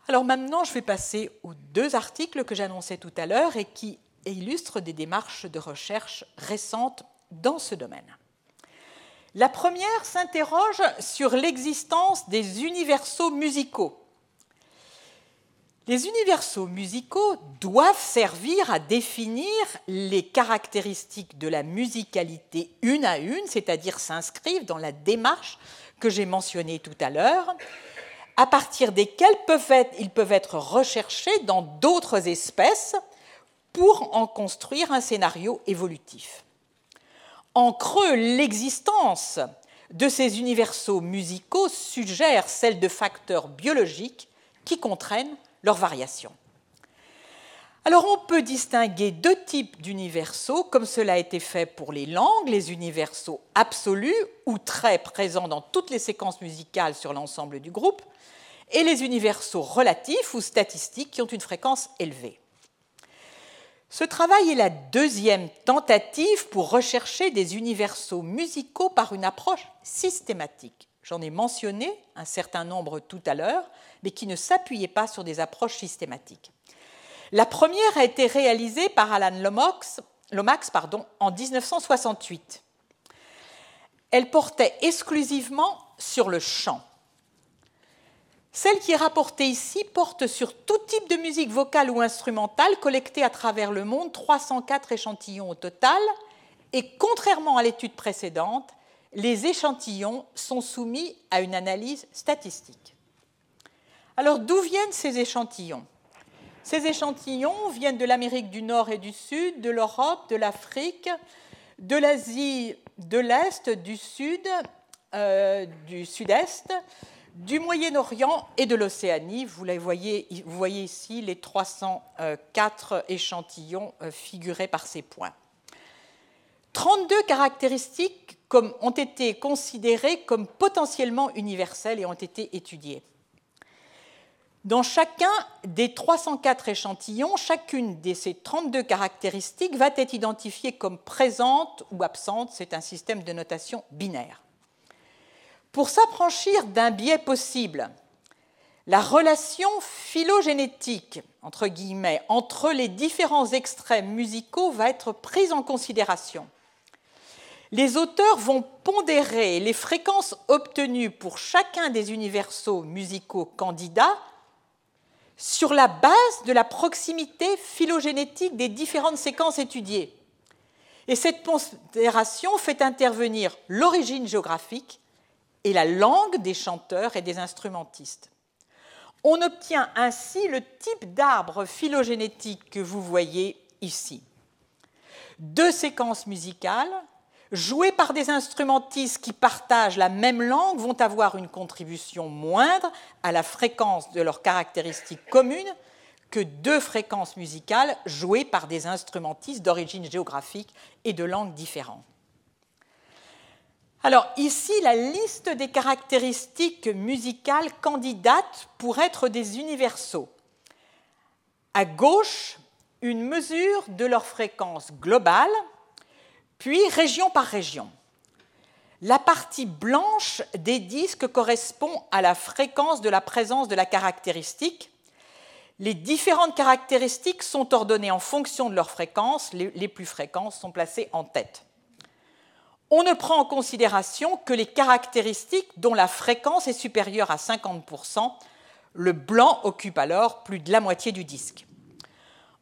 Alors maintenant, je vais passer aux deux articles que j'annonçais tout à l'heure et qui et illustre des démarches de recherche récentes dans ce domaine. La première s'interroge sur l'existence des universaux musicaux. Les universaux musicaux doivent servir à définir les caractéristiques de la musicalité une à une, c'est-à-dire s'inscrivent dans la démarche que j'ai mentionnée tout à l'heure, à partir desquelles ils peuvent être recherchés dans d'autres espèces pour en construire un scénario évolutif. En creux, l'existence de ces universaux musicaux suggère celle de facteurs biologiques qui contraignent leur variation. Alors on peut distinguer deux types d'universaux, comme cela a été fait pour les langues, les universaux absolus ou très présents dans toutes les séquences musicales sur l'ensemble du groupe, et les universaux relatifs ou statistiques qui ont une fréquence élevée. Ce travail est la deuxième tentative pour rechercher des universaux musicaux par une approche systématique. J'en ai mentionné un certain nombre tout à l'heure, mais qui ne s'appuyaient pas sur des approches systématiques. La première a été réalisée par Alan Lomax, en 1968. Elle portait exclusivement sur le chant. Celle qui est rapportée ici porte sur tout type de musique vocale ou instrumentale collectée à travers le monde, 304 échantillons au total, et contrairement à l'étude précédente, les échantillons sont soumis à une analyse statistique. Alors d'où viennent ces échantillons? Ces échantillons viennent de l'Amérique du Nord et du Sud, de l'Europe, de l'Afrique, de l'Asie de l'Est, du Sud, euh, du Sud-Est, du Moyen-Orient et de l'Océanie. Vous, voyez, ici les 304 échantillons euh, figurés par ces points. 32 caractéristiques ont été considérées comme potentiellement universelles et ont été étudiées. Dans chacun des 304 échantillons, chacune de ces 32 caractéristiques va être identifiée comme présente ou absente. C'est un système de notation binaire. Pour s'affranchir d'un biais possible, la relation phylogénétique entre les différents extraits musicaux va être prise en considération. Les auteurs vont pondérer les fréquences obtenues pour chacun des universaux musicaux candidats sur la base de la proximité phylogénétique des différentes séquences étudiées. Et cette pondération fait intervenir l'origine géographique, et la langue des chanteurs et des instrumentistes. On obtient ainsi le type d'arbre phylogénétique que vous voyez ici. Deux séquences musicales jouées par des instrumentistes qui partagent la même langue vont avoir une contribution moindre à la fréquence de leurs caractéristiques communes que deux fréquences musicales jouées par des instrumentistes d'origine géographique et de langues différentes. Alors ici, la liste des caractéristiques musicales candidates pour être des universaux. À gauche, une mesure de leur fréquence globale, puis région par région. La partie blanche des disques correspond à la fréquence de la présence de la caractéristique. Les différentes caractéristiques sont ordonnées en fonction de leur fréquence. Les plus fréquentes sont placées en tête on ne prend en considération que les caractéristiques dont la fréquence est supérieure à 50%. Le blanc occupe alors plus de la moitié du disque.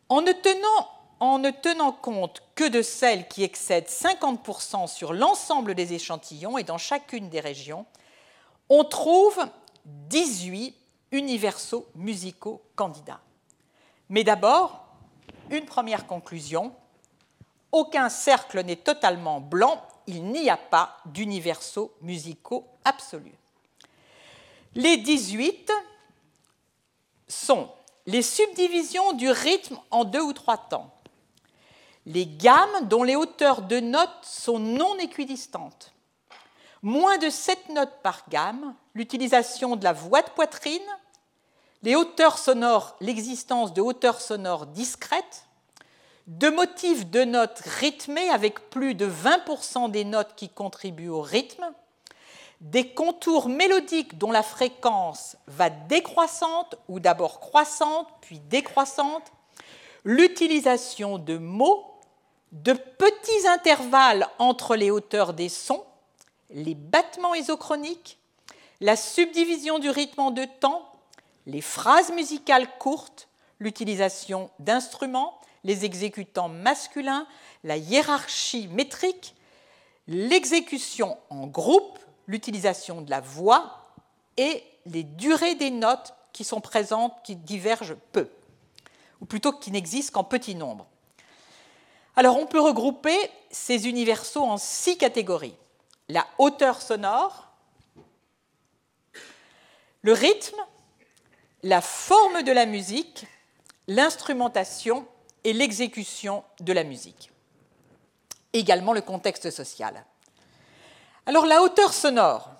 En ne tenant, compte que de celles qui excèdent 50% sur l'ensemble des échantillons et dans chacune des régions, on trouve 18 universaux musicaux candidats. Mais d'abord, une première conclusion. Aucun cercle n'est totalement blanc il n'y a pas d'universaux musicaux absolus. Les 18 sont les subdivisions du rythme en deux ou trois temps, les gammes dont les hauteurs de notes sont non équidistantes, moins de 7 notes par gamme, l'utilisation de la voix de poitrine, les hauteurs sonores, l'existence de hauteurs sonores discrètes, de motifs de notes rythmées avec plus de 20% des notes qui contribuent au rythme, des contours mélodiques dont la fréquence va décroissante ou d'abord croissante puis décroissante, l'utilisation de mots, de petits intervalles entre les hauteurs des sons, les battements isochroniques, la subdivision du rythme en deux temps, les phrases musicales courtes, l'utilisation d'instruments, les exécutants masculins, la hiérarchie métrique, l'exécution en groupe, l'utilisation de la voix et les durées des notes qui sont présentes, qui divergent peu, ou plutôt qui n'existent qu'en petit nombre. Alors on peut regrouper ces universaux en six catégories. La hauteur sonore, le rythme, la forme de la musique, l'instrumentation et l'exécution de la musique. Également le contexte social. Alors la hauteur sonore.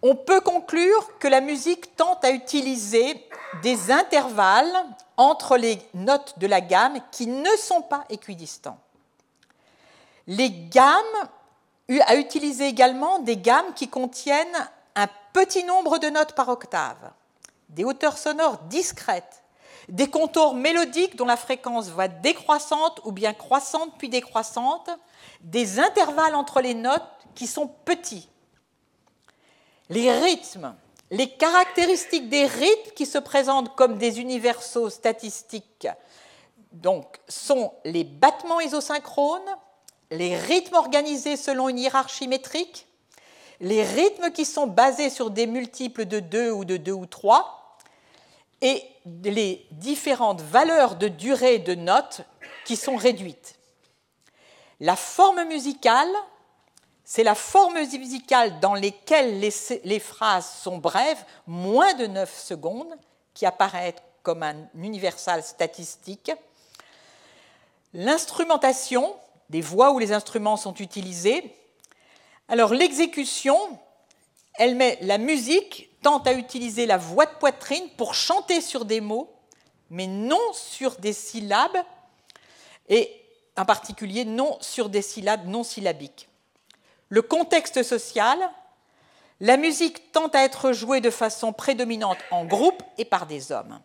On peut conclure que la musique tente à utiliser des intervalles entre les notes de la gamme qui ne sont pas équidistants. Les gammes, à utiliser également des gammes qui contiennent un petit nombre de notes par octave, des hauteurs sonores discrètes, des contours mélodiques dont la fréquence va décroissante ou bien croissante puis décroissante, des intervalles entre les notes qui sont petits. Les rythmes, les caractéristiques des rythmes qui se présentent comme des universaux statistiques donc, sont les battements isosynchrones, les rythmes organisés selon une hiérarchie métrique, les rythmes qui sont basés sur des multiples de 2 ou de 2 ou 3, et les différentes valeurs de durée de notes qui sont réduites. La forme musicale, c'est la forme musicale dans laquelle les, phrases sont brèves, moins de 9 secondes, qui apparaît comme un universal statistique. L'instrumentation, des voix où les instruments sont utilisés. Alors l'exécution, elle met la musique, tente à utiliser la voix de poitrine pour chanter sur des mots, mais non sur des syllabes, et en particulier non sur des syllabes non syllabiques le contexte social, la musique tend à être jouée de façon prédominante en groupe et par des hommes.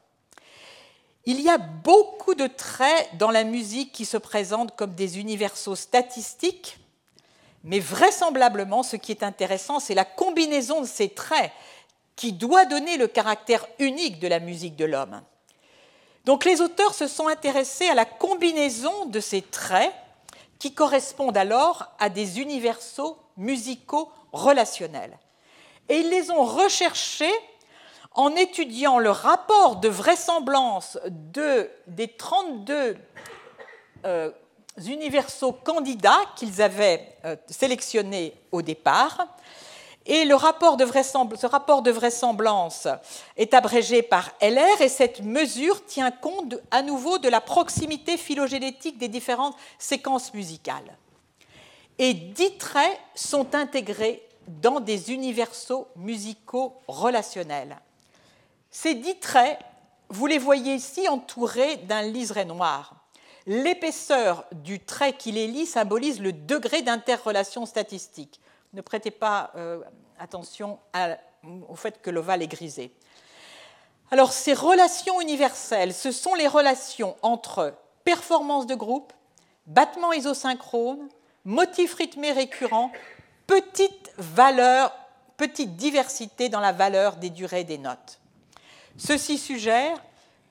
Il y a beaucoup de traits dans la musique qui se présentent comme des universaux statistiques, mais vraisemblablement, ce qui est intéressant, c'est la combinaison de ces traits qui doit donner le caractère unique de la musique de l'homme. Donc les auteurs se sont intéressés à la combinaison de ces traits qui correspondent alors à des universaux musicaux relationnels. Et ils les ont recherchés en étudiant le rapport de vraisemblance de, des 32 euh, universaux candidats qu'ils avaient euh, sélectionnés au départ et le rapport de ce rapport de vraisemblance est abrégé par LR et cette mesure tient compte à nouveau de la proximité phylogénétique des différentes séquences musicales. Et dix traits sont intégrés dans des universaux musicaux relationnels. Ces dix traits, vous les voyez ici entourés d'un liseré noir. L'épaisseur du trait qui les lie symbolise le degré d'interrelation statistique ne prêtez pas euh, attention au fait que l'ovale est grisé. Alors, ces relations universelles, ce sont les relations entre performance de groupe, battements isosynchrones, motifs rythmés récurrents, petite diversité dans la valeur des durées des notes. Ceci suggère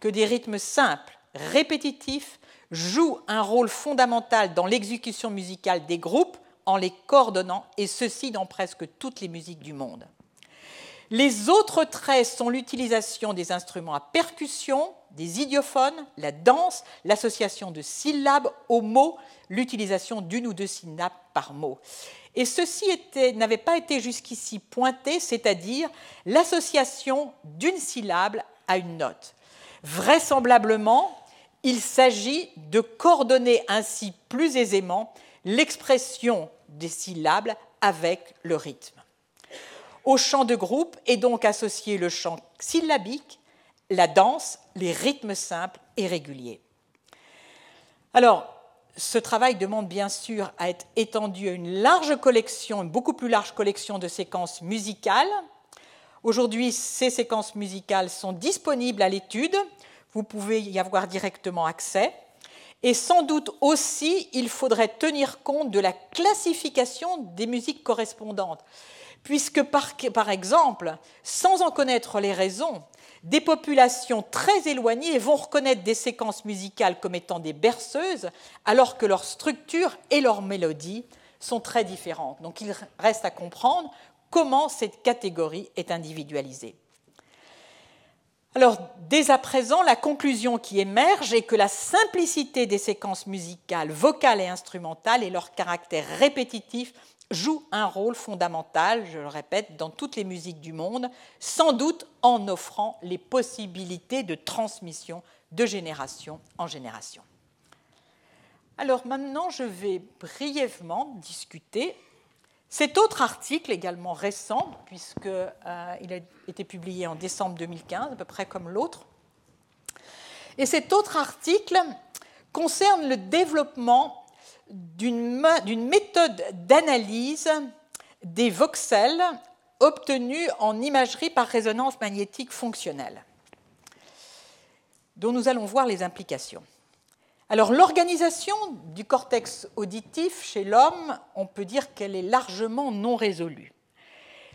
que des rythmes simples, répétitifs, jouent un rôle fondamental dans l'exécution musicale des groupes en les coordonnant, et ceci dans presque toutes les musiques du monde. Les autres traits sont l'utilisation des instruments à percussion, des idiophones, la danse, l'association de syllabes aux mots, l'utilisation d'une ou deux syllabes par mot. Et ceci n'avait pas été jusqu'ici pointé, c'est-à-dire l'association d'une syllabe à une note. Vraisemblablement, il s'agit de coordonner ainsi plus aisément l'expression des syllabes avec le rythme. Au chant de groupe est donc associé le chant syllabique, la danse, les rythmes simples et réguliers. Alors, ce travail demande bien sûr à être étendu à une large collection, une beaucoup plus large collection de séquences musicales. Aujourd'hui, ces séquences musicales sont disponibles à l'étude. vous pouvez y avoir directement accès. Et sans doute aussi, il faudrait tenir compte de la classification des musiques correspondantes, puisque par, exemple, sans en connaître les raisons, des populations très éloignées vont reconnaître des séquences musicales comme étant des berceuses, alors que leur structure et leur mélodie sont très différentes. Donc il reste à comprendre comment cette catégorie est individualisée. Alors, dès à présent, la conclusion qui émerge est que la simplicité des séquences musicales, vocales et instrumentales et leur caractère répétitif jouent un rôle fondamental, je le répète, dans toutes les musiques du monde, sans doute en offrant les possibilités de transmission de génération en génération. Alors maintenant, je vais brièvement discuter cet autre article, également récent, puisqu'il euh, a été publié en décembre 2015, à peu près comme l'autre, et cet autre article concerne le développement d'une méthode d'analyse des voxels obtenus en imagerie par résonance magnétique fonctionnelle, dont nous allons voir les implications. Alors l'organisation du cortex auditif chez l'homme, on peut dire qu'elle est largement non résolue.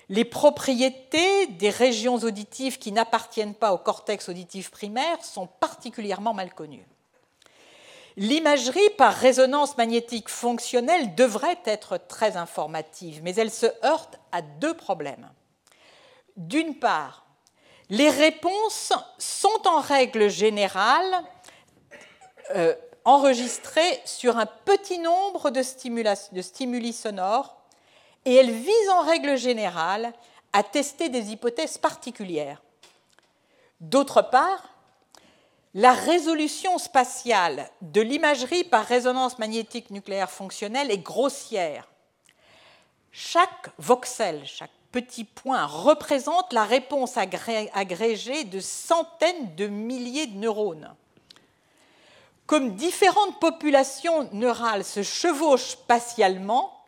Les propriétés des régions auditives qui n'appartiennent pas au cortex auditif primaire sont particulièrement mal connues. L'imagerie par résonance magnétique fonctionnelle devrait être très informative, mais elle se heurte à deux problèmes. D'une part, les réponses sont en règle générale euh, enregistrées sur un petit nombre de, de stimuli sonores et elles visent en règle générale à tester des hypothèses particulières. D'autre part, la résolution spatiale de l'imagerie par résonance magnétique nucléaire fonctionnelle est grossière. Chaque voxel, chaque petit point représente la réponse agrégée de centaines de milliers de neurones. Comme différentes populations neurales se chevauchent spatialement,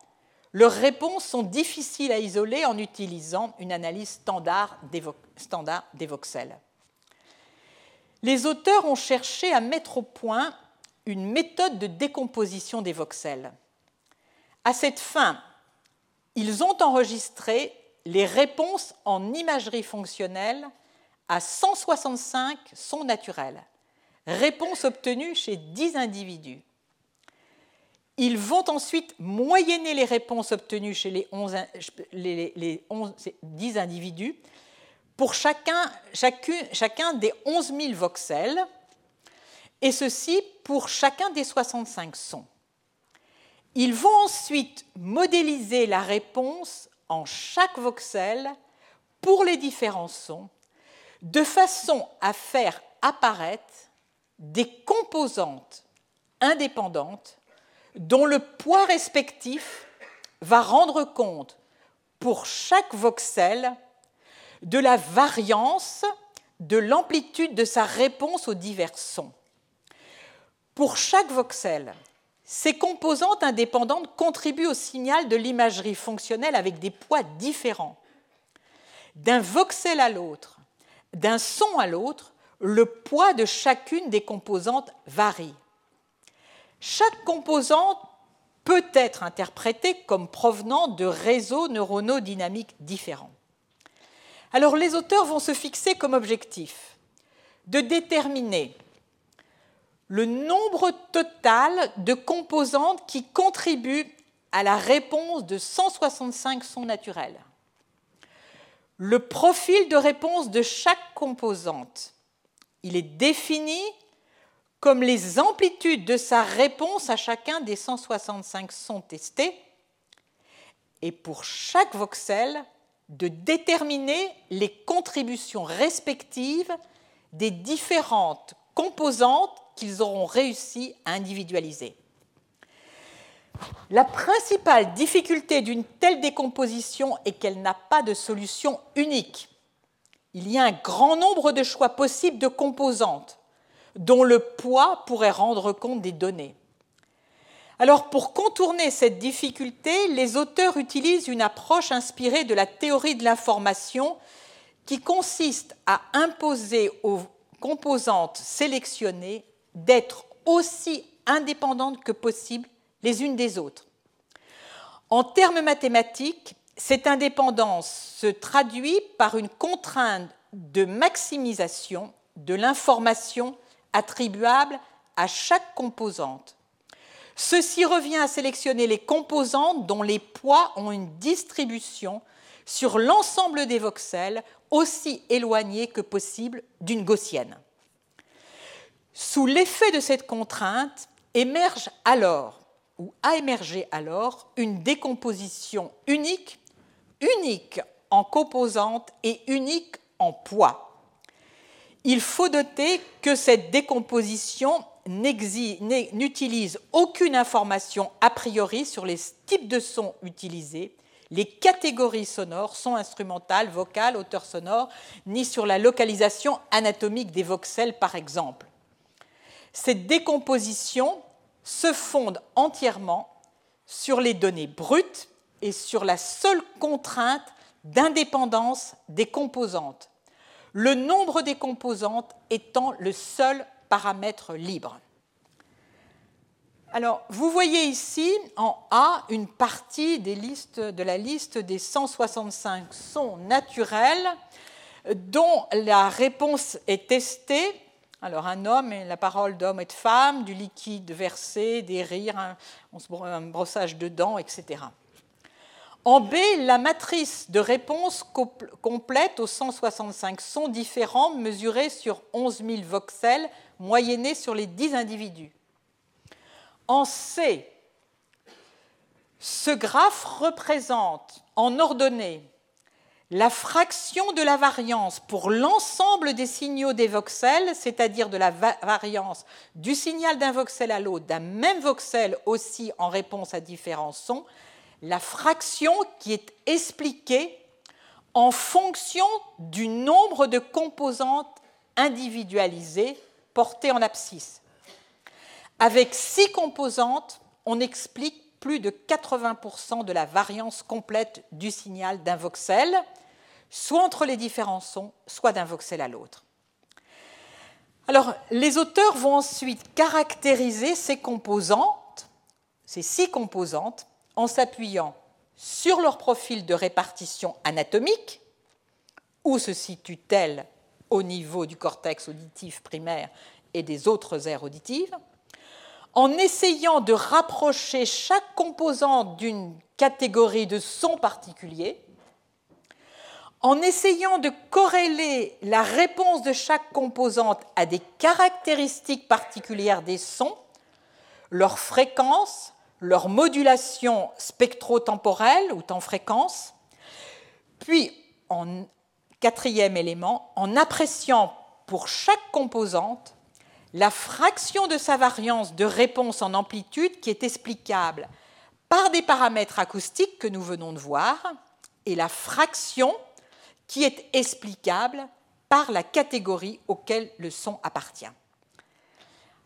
leurs réponses sont difficiles à isoler en utilisant une analyse standard des, voxels. Les auteurs ont cherché à mettre au point une méthode de décomposition des voxels. À cette fin, ils ont enregistré les réponses en imagerie fonctionnelle à 165 sons naturels Réponse obtenue chez 10 individus. Ils vont ensuite moyenner les réponses obtenues chez les, 10 individus pour chacun, chacun des 11 000 voxels, et ceci pour chacun des 65 sons. Ils vont ensuite modéliser la réponse en chaque voxel pour les différents sons, de façon à faire apparaître des composantes indépendantes dont le poids respectif va rendre compte pour chaque voxel de la variance de l'amplitude de sa réponse aux divers sons. Pour chaque voxel, ces composantes indépendantes contribuent au signal de l'imagerie fonctionnelle avec des poids différents. D'un voxel à l'autre, d'un son à l'autre, le poids de chacune des composantes varie. Chaque composante peut être interprétée comme provenant de réseaux neuronaux dynamiques différents. Alors les auteurs vont se fixer comme objectif de déterminer le nombre total de composantes qui contribuent à la réponse de 165 sons naturels, le profil de réponse de chaque composante il est défini comme les amplitudes de sa réponse à chacun des 165 sons testés, et pour chaque voxel, de déterminer les contributions respectives des différentes composantes qu'ils auront réussi à individualiser. La principale difficulté d'une telle décomposition est qu'elle n'a pas de solution unique il y a un grand nombre de choix possibles de composantes dont le poids pourrait rendre compte des données. Alors pour contourner cette difficulté, les auteurs utilisent une approche inspirée de la théorie de l'information qui consiste à imposer aux composantes sélectionnées d'être aussi indépendantes que possible les unes des autres. En termes mathématiques, cette indépendance se traduit par une contrainte de maximisation de l'information attribuable à chaque composante. Ceci revient à sélectionner les composantes dont les poids ont une distribution sur l'ensemble des voxels aussi éloignée que possible d'une gaussienne. Sous l'effet de cette contrainte émerge alors, ou a émergé alors, une décomposition unique, unique en composantes et unique en poids. Il faut noter que cette décomposition n'utilise aucune information a priori sur les types de sons utilisés, les catégories sonores, sons instrumentales, vocales, auteurs sonores, ni sur la localisation anatomique des voxels, par exemple. Cette décomposition se fonde entièrement sur les données brutes et sur la seule contrainte d'indépendance des composantes, le nombre des composantes étant le seul paramètre libre. Alors, vous voyez ici en A une partie de la liste des 165 sons naturels dont la réponse est testée. Alors, un homme, la parole d'homme et de femme, du liquide versé, des rires, un, un brossage de dents, etc. En B, la matrice de réponse complète aux 165 sons différents mesurés sur 11 000 voxels moyennés sur les 10 individus. En C, ce graphe représente en ordonnée la fraction de la variance pour l'ensemble des signaux des voxels, c'est-à-dire de la variance du signal d'un voxel à l'autre, d'un même voxel aussi en réponse à différents sons, la fraction qui est expliquée en fonction du nombre de composantes individualisées portées en abscisse. Avec six composantes, on explique plus de 80% de la variance complète du signal d'un voxel, soit entre les différents sons, soit d'un voxel à l'autre. Alors, les auteurs vont ensuite caractériser ces composantes, ces six composantes, en s'appuyant sur leur profil de répartition anatomique, où se situe-t-elle au niveau du cortex auditif primaire et des autres aires auditives, en essayant de rapprocher chaque composante d'une catégorie de son particulier, en essayant de corréler la réponse de chaque composante à des caractéristiques particulières des sons, leur fréquence, leur modulation spectro-temporelle ou temps-fréquence, puis en quatrième élément, en appréciant pour chaque composante la fraction de sa variance de réponse en amplitude qui est explicable par des paramètres acoustiques que nous venons de voir et la fraction qui est explicable par la catégorie auquel le son appartient.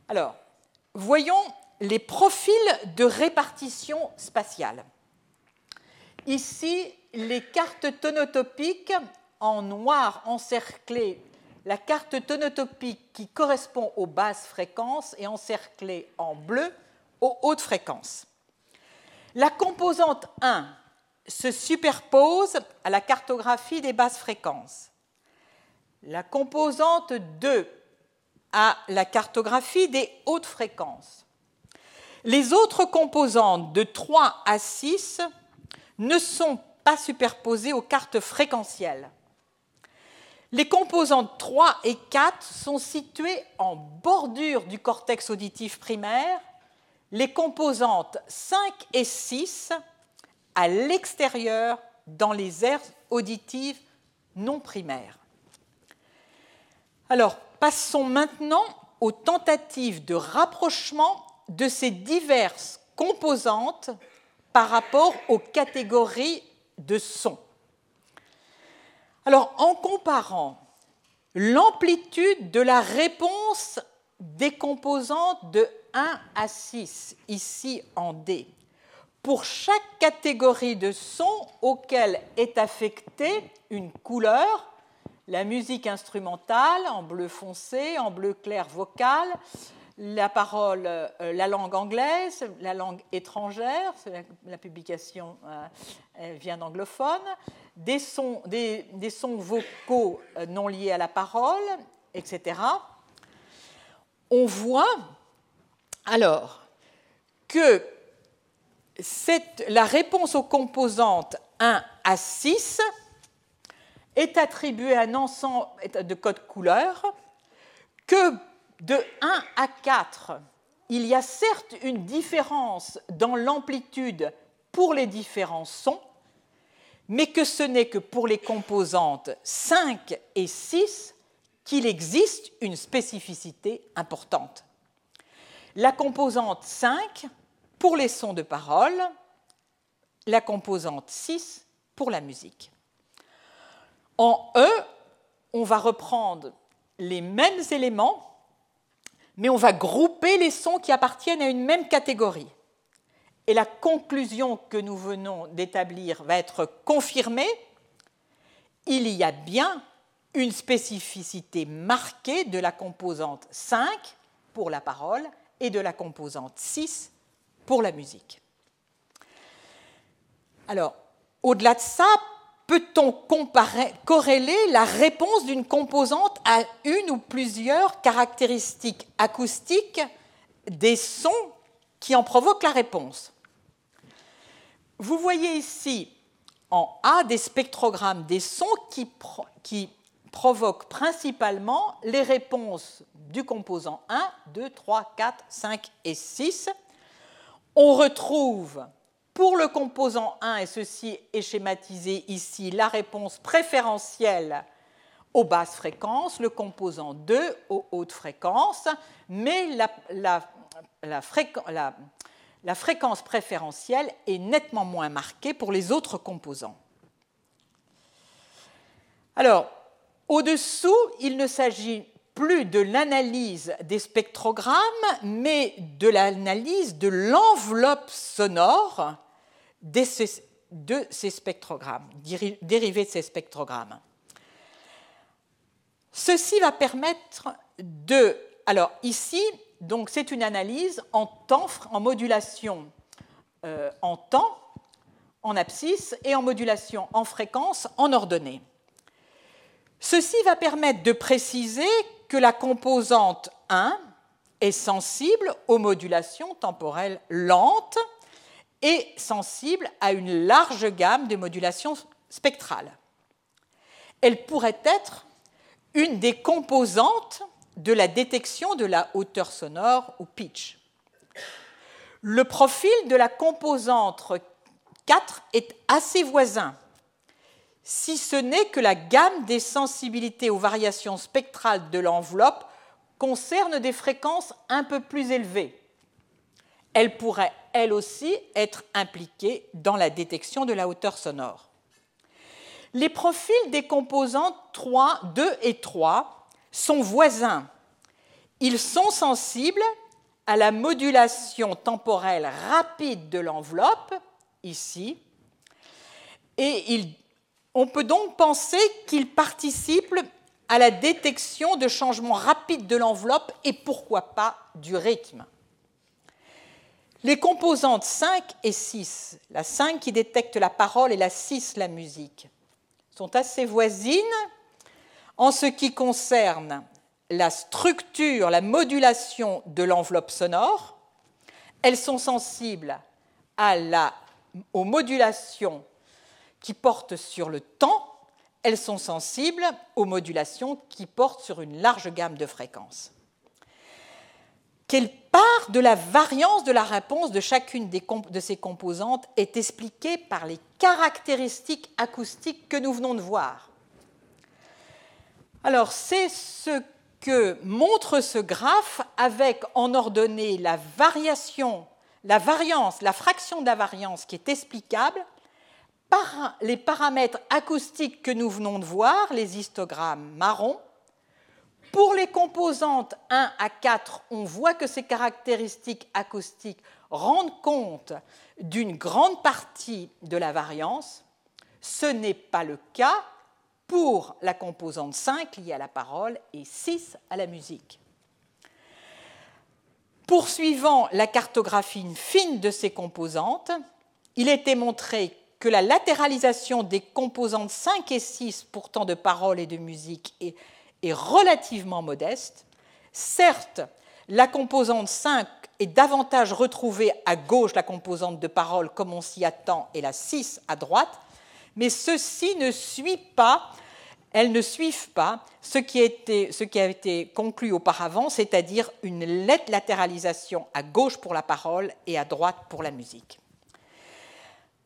Alors, voyons les profils de répartition spatiale. Ici, les cartes tonotopiques en noir encerclées la carte tonotopique qui correspond aux basses fréquences est encerclée en bleu aux hautes fréquences. La composante 1 se superpose à la cartographie des basses fréquences. La composante 2 à la cartographie des hautes fréquences. Les autres composantes de 3 à 6 ne sont pas superposées aux cartes fréquentielles. Les composantes 3 et 4 sont situées en bordure du cortex auditif primaire, les composantes 5 et 6 à l'extérieur dans les aires auditives non primaires. Alors, passons maintenant aux tentatives de rapprochement de ces diverses composantes par rapport aux catégories de sons. Alors, en comparant l'amplitude de la réponse des composantes de 1 à 6, ici en D, pour chaque catégorie de son auquel est affectée une couleur, la musique instrumentale en bleu foncé, en bleu clair vocal, la parole, euh, la langue anglaise, la langue étrangère, la, publication euh, vient d'anglophone, des sons, vocaux euh, non liés à la parole, etc. On voit alors que la réponse aux composantes 1 à 6 est attribuée à un ensemble de codes couleurs que de 1 à 4, il y a certes une différence dans l'amplitude pour les différents sons, mais que ce n'est que pour les composantes 5 et 6 qu'il existe une spécificité importante. La composante 5 pour les sons de parole, la composante 6 pour la musique. En E, on va reprendre les mêmes éléments mais on va grouper les sons qui appartiennent à une même catégorie. Et la conclusion que nous venons d'établir va être confirmée. Il y a bien une spécificité marquée de la composante 5 pour la parole et de la composante 6 pour la musique. Alors, au-delà de ça, peut-on corréler la réponse d'une composante à une ou plusieurs caractéristiques acoustiques des sons qui en provoquent la réponse? Vous voyez ici en A des spectrogrammes des sons qui, qui provoquent principalement les réponses du composant 1, 2, 3, 4, 5 et 6. On retrouve pour le composant 1, et ceci est schématisé ici, la réponse préférentielle aux basses fréquences, le composant 2 aux hautes fréquences, mais la, fréquence préférentielle est nettement moins marquée pour les autres composants. Alors, au-dessous, il ne s'agit plus de l'analyse des spectrogrammes, mais de l'analyse de l'enveloppe sonore de ces spectrogrammes, dérivés de ces spectrogrammes. Ceci va permettre de... Alors ici, c'est une analyse en temps, en modulation euh, en temps, en abscisse, et en modulation en fréquence, en ordonnée. Ceci va permettre de préciser que la composante 1 est sensible aux modulations temporelles lentes et sensible à une large gamme de modulations spectrales. Elle pourrait être une des composantes de la détection de la hauteur sonore ou pitch. Le profil de la composante 4 est assez voisin, si ce n'est que la gamme des sensibilités aux variations spectrales de l'enveloppe concerne des fréquences un peu plus élevées. Elle pourrait elle aussi être impliquée dans la détection de la hauteur sonore. Les profils des composantes 3, 2 et 3 sont voisins. Ils sont sensibles à la modulation temporelle rapide de l'enveloppe, ici, et on peut donc penser qu'ils participent à la détection de changements rapides de l'enveloppe et pourquoi pas du rythme. Les composantes 5 et 6, la 5 qui détecte la parole et la 6 la musique, sont assez voisines en ce qui concerne la structure, la modulation de l'enveloppe sonore. Elles sont sensibles aux modulations qui portent sur le temps. Elles sont sensibles aux modulations qui portent sur une large gamme de fréquences. Quelle part de la variance de la réponse de chacune de ces composantes est expliquée par les caractéristiques acoustiques que nous venons de voir? Alors, c'est ce que montre ce graphe avec en ordonnée la variation, la variance, la fraction de la variance qui est explicable par les paramètres acoustiques que nous venons de voir, les histogrammes marrons, pour les composantes 1 à 4, on voit que ces caractéristiques acoustiques rendent compte d'une grande partie de la variance. Ce n'est pas le cas pour la composante 5 liée à la parole et 6 à la musique. Poursuivant la cartographie fine de ces composantes, il était montré que la latéralisation des composantes 5 et 6, pourtant de parole et de musique, est, est relativement modeste. Certes, la composante 5 est davantage retrouvée à gauche, la composante de parole, comme on s'y attend, et la 6 à droite, mais ceci ne suit pas, elles ne suivent pas ce qui, a été, ce qui a été conclu auparavant, c'est-à-dire une latéralisation à gauche pour la parole et à droite pour la musique.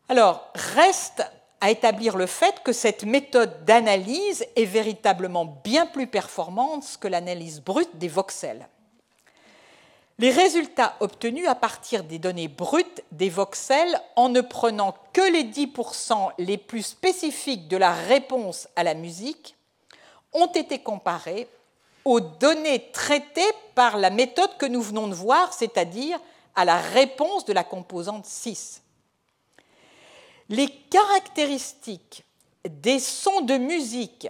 Alors, reste à établir le fait que cette méthode d'analyse est véritablement bien plus performante que l'analyse brute des voxels. Les résultats obtenus à partir des données brutes des voxels en ne prenant que les 10% les plus spécifiques de la réponse à la musique ont été comparés aux données traitées par la méthode que nous venons de voir, c'est-à-dire à la réponse de la composante 6. Les caractéristiques des sons de musique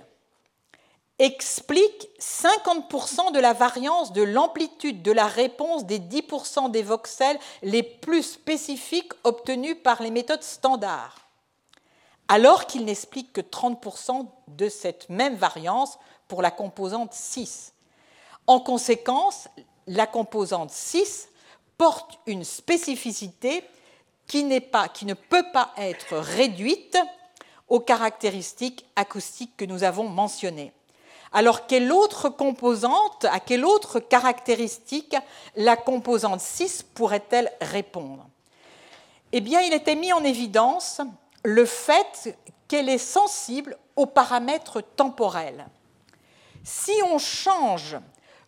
explique 50% de la variance de l'amplitude de la réponse des 10% des voxels les plus spécifiques obtenus par les méthodes standards, alors qu'il n'explique que 30% de cette même variance pour la composante 6. En conséquence, la composante 6 porte une spécificité qui, pas, qui ne peut pas être réduite aux caractéristiques acoustiques que nous avons mentionnées. Alors, quelle autre composante, à quelle autre caractéristique la composante 6 pourrait-elle répondre? Eh bien, il était mis en évidence le fait qu'elle est sensible aux paramètres temporels. Si on change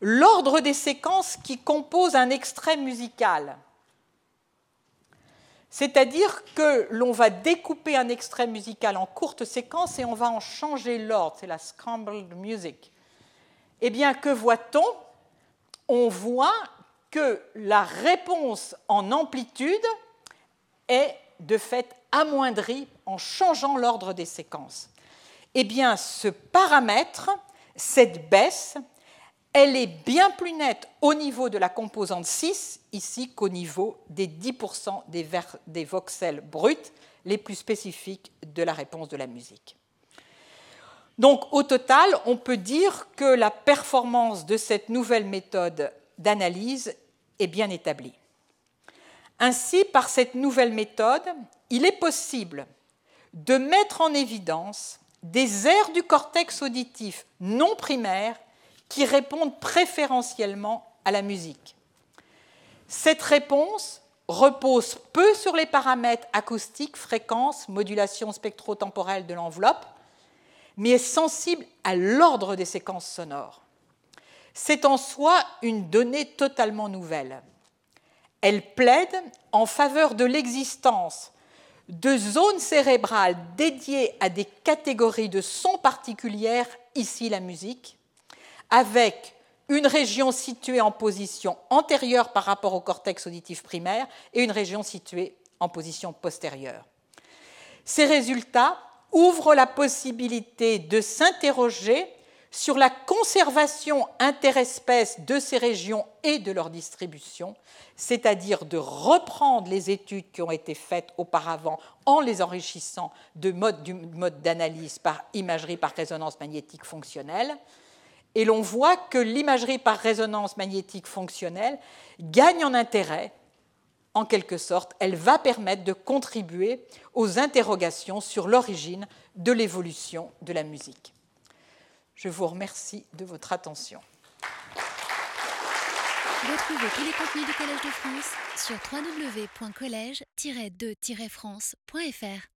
l'ordre des séquences qui composent un extrait musical, c'est-à-dire que l'on va découper un extrait musical en courtes séquences et on va en changer l'ordre. C'est la scrambled music. Eh bien, que voit-on? On voit que la réponse en amplitude est de fait amoindrie en changeant l'ordre des séquences. Eh bien, ce paramètre, cette baisse, elle est bien plus nette au niveau de la composante 6 ici qu'au niveau des 10% des, des voxels bruts les plus spécifiques de la réponse de la musique. Donc au total, on peut dire que la performance de cette nouvelle méthode d'analyse est bien établie. Ainsi, par cette nouvelle méthode, il est possible de mettre en évidence des aires du cortex auditif non primaires qui répondent préférentiellement à la musique. Cette réponse repose peu sur les paramètres acoustiques, fréquence, modulation spectro-temporelle de l'enveloppe, mais est sensible à l'ordre des séquences sonores. C'est en soi une donnée totalement nouvelle. Elle plaide en faveur de l'existence de zones cérébrales dédiées à des catégories de sons particulières, ici la musique, avec une région située en position antérieure par rapport au cortex auditif primaire et une région située en position postérieure. Ces résultats ouvrent la possibilité de s'interroger sur la conservation interespèce de ces régions et de leur distribution, c'est-à-dire de reprendre les études qui ont été faites auparavant en les enrichissant de mode, du mode d'analyse par imagerie par résonance magnétique fonctionnelle, et l'on voit que l'imagerie par résonance magnétique fonctionnelle gagne en intérêt, en quelque sorte, elle va permettre de contribuer aux interrogations sur l'origine de l'évolution de la musique. Je vous remercie de votre attention. Retrouvez tous les contenus du Collège de France sur www.colège-2-france.fr.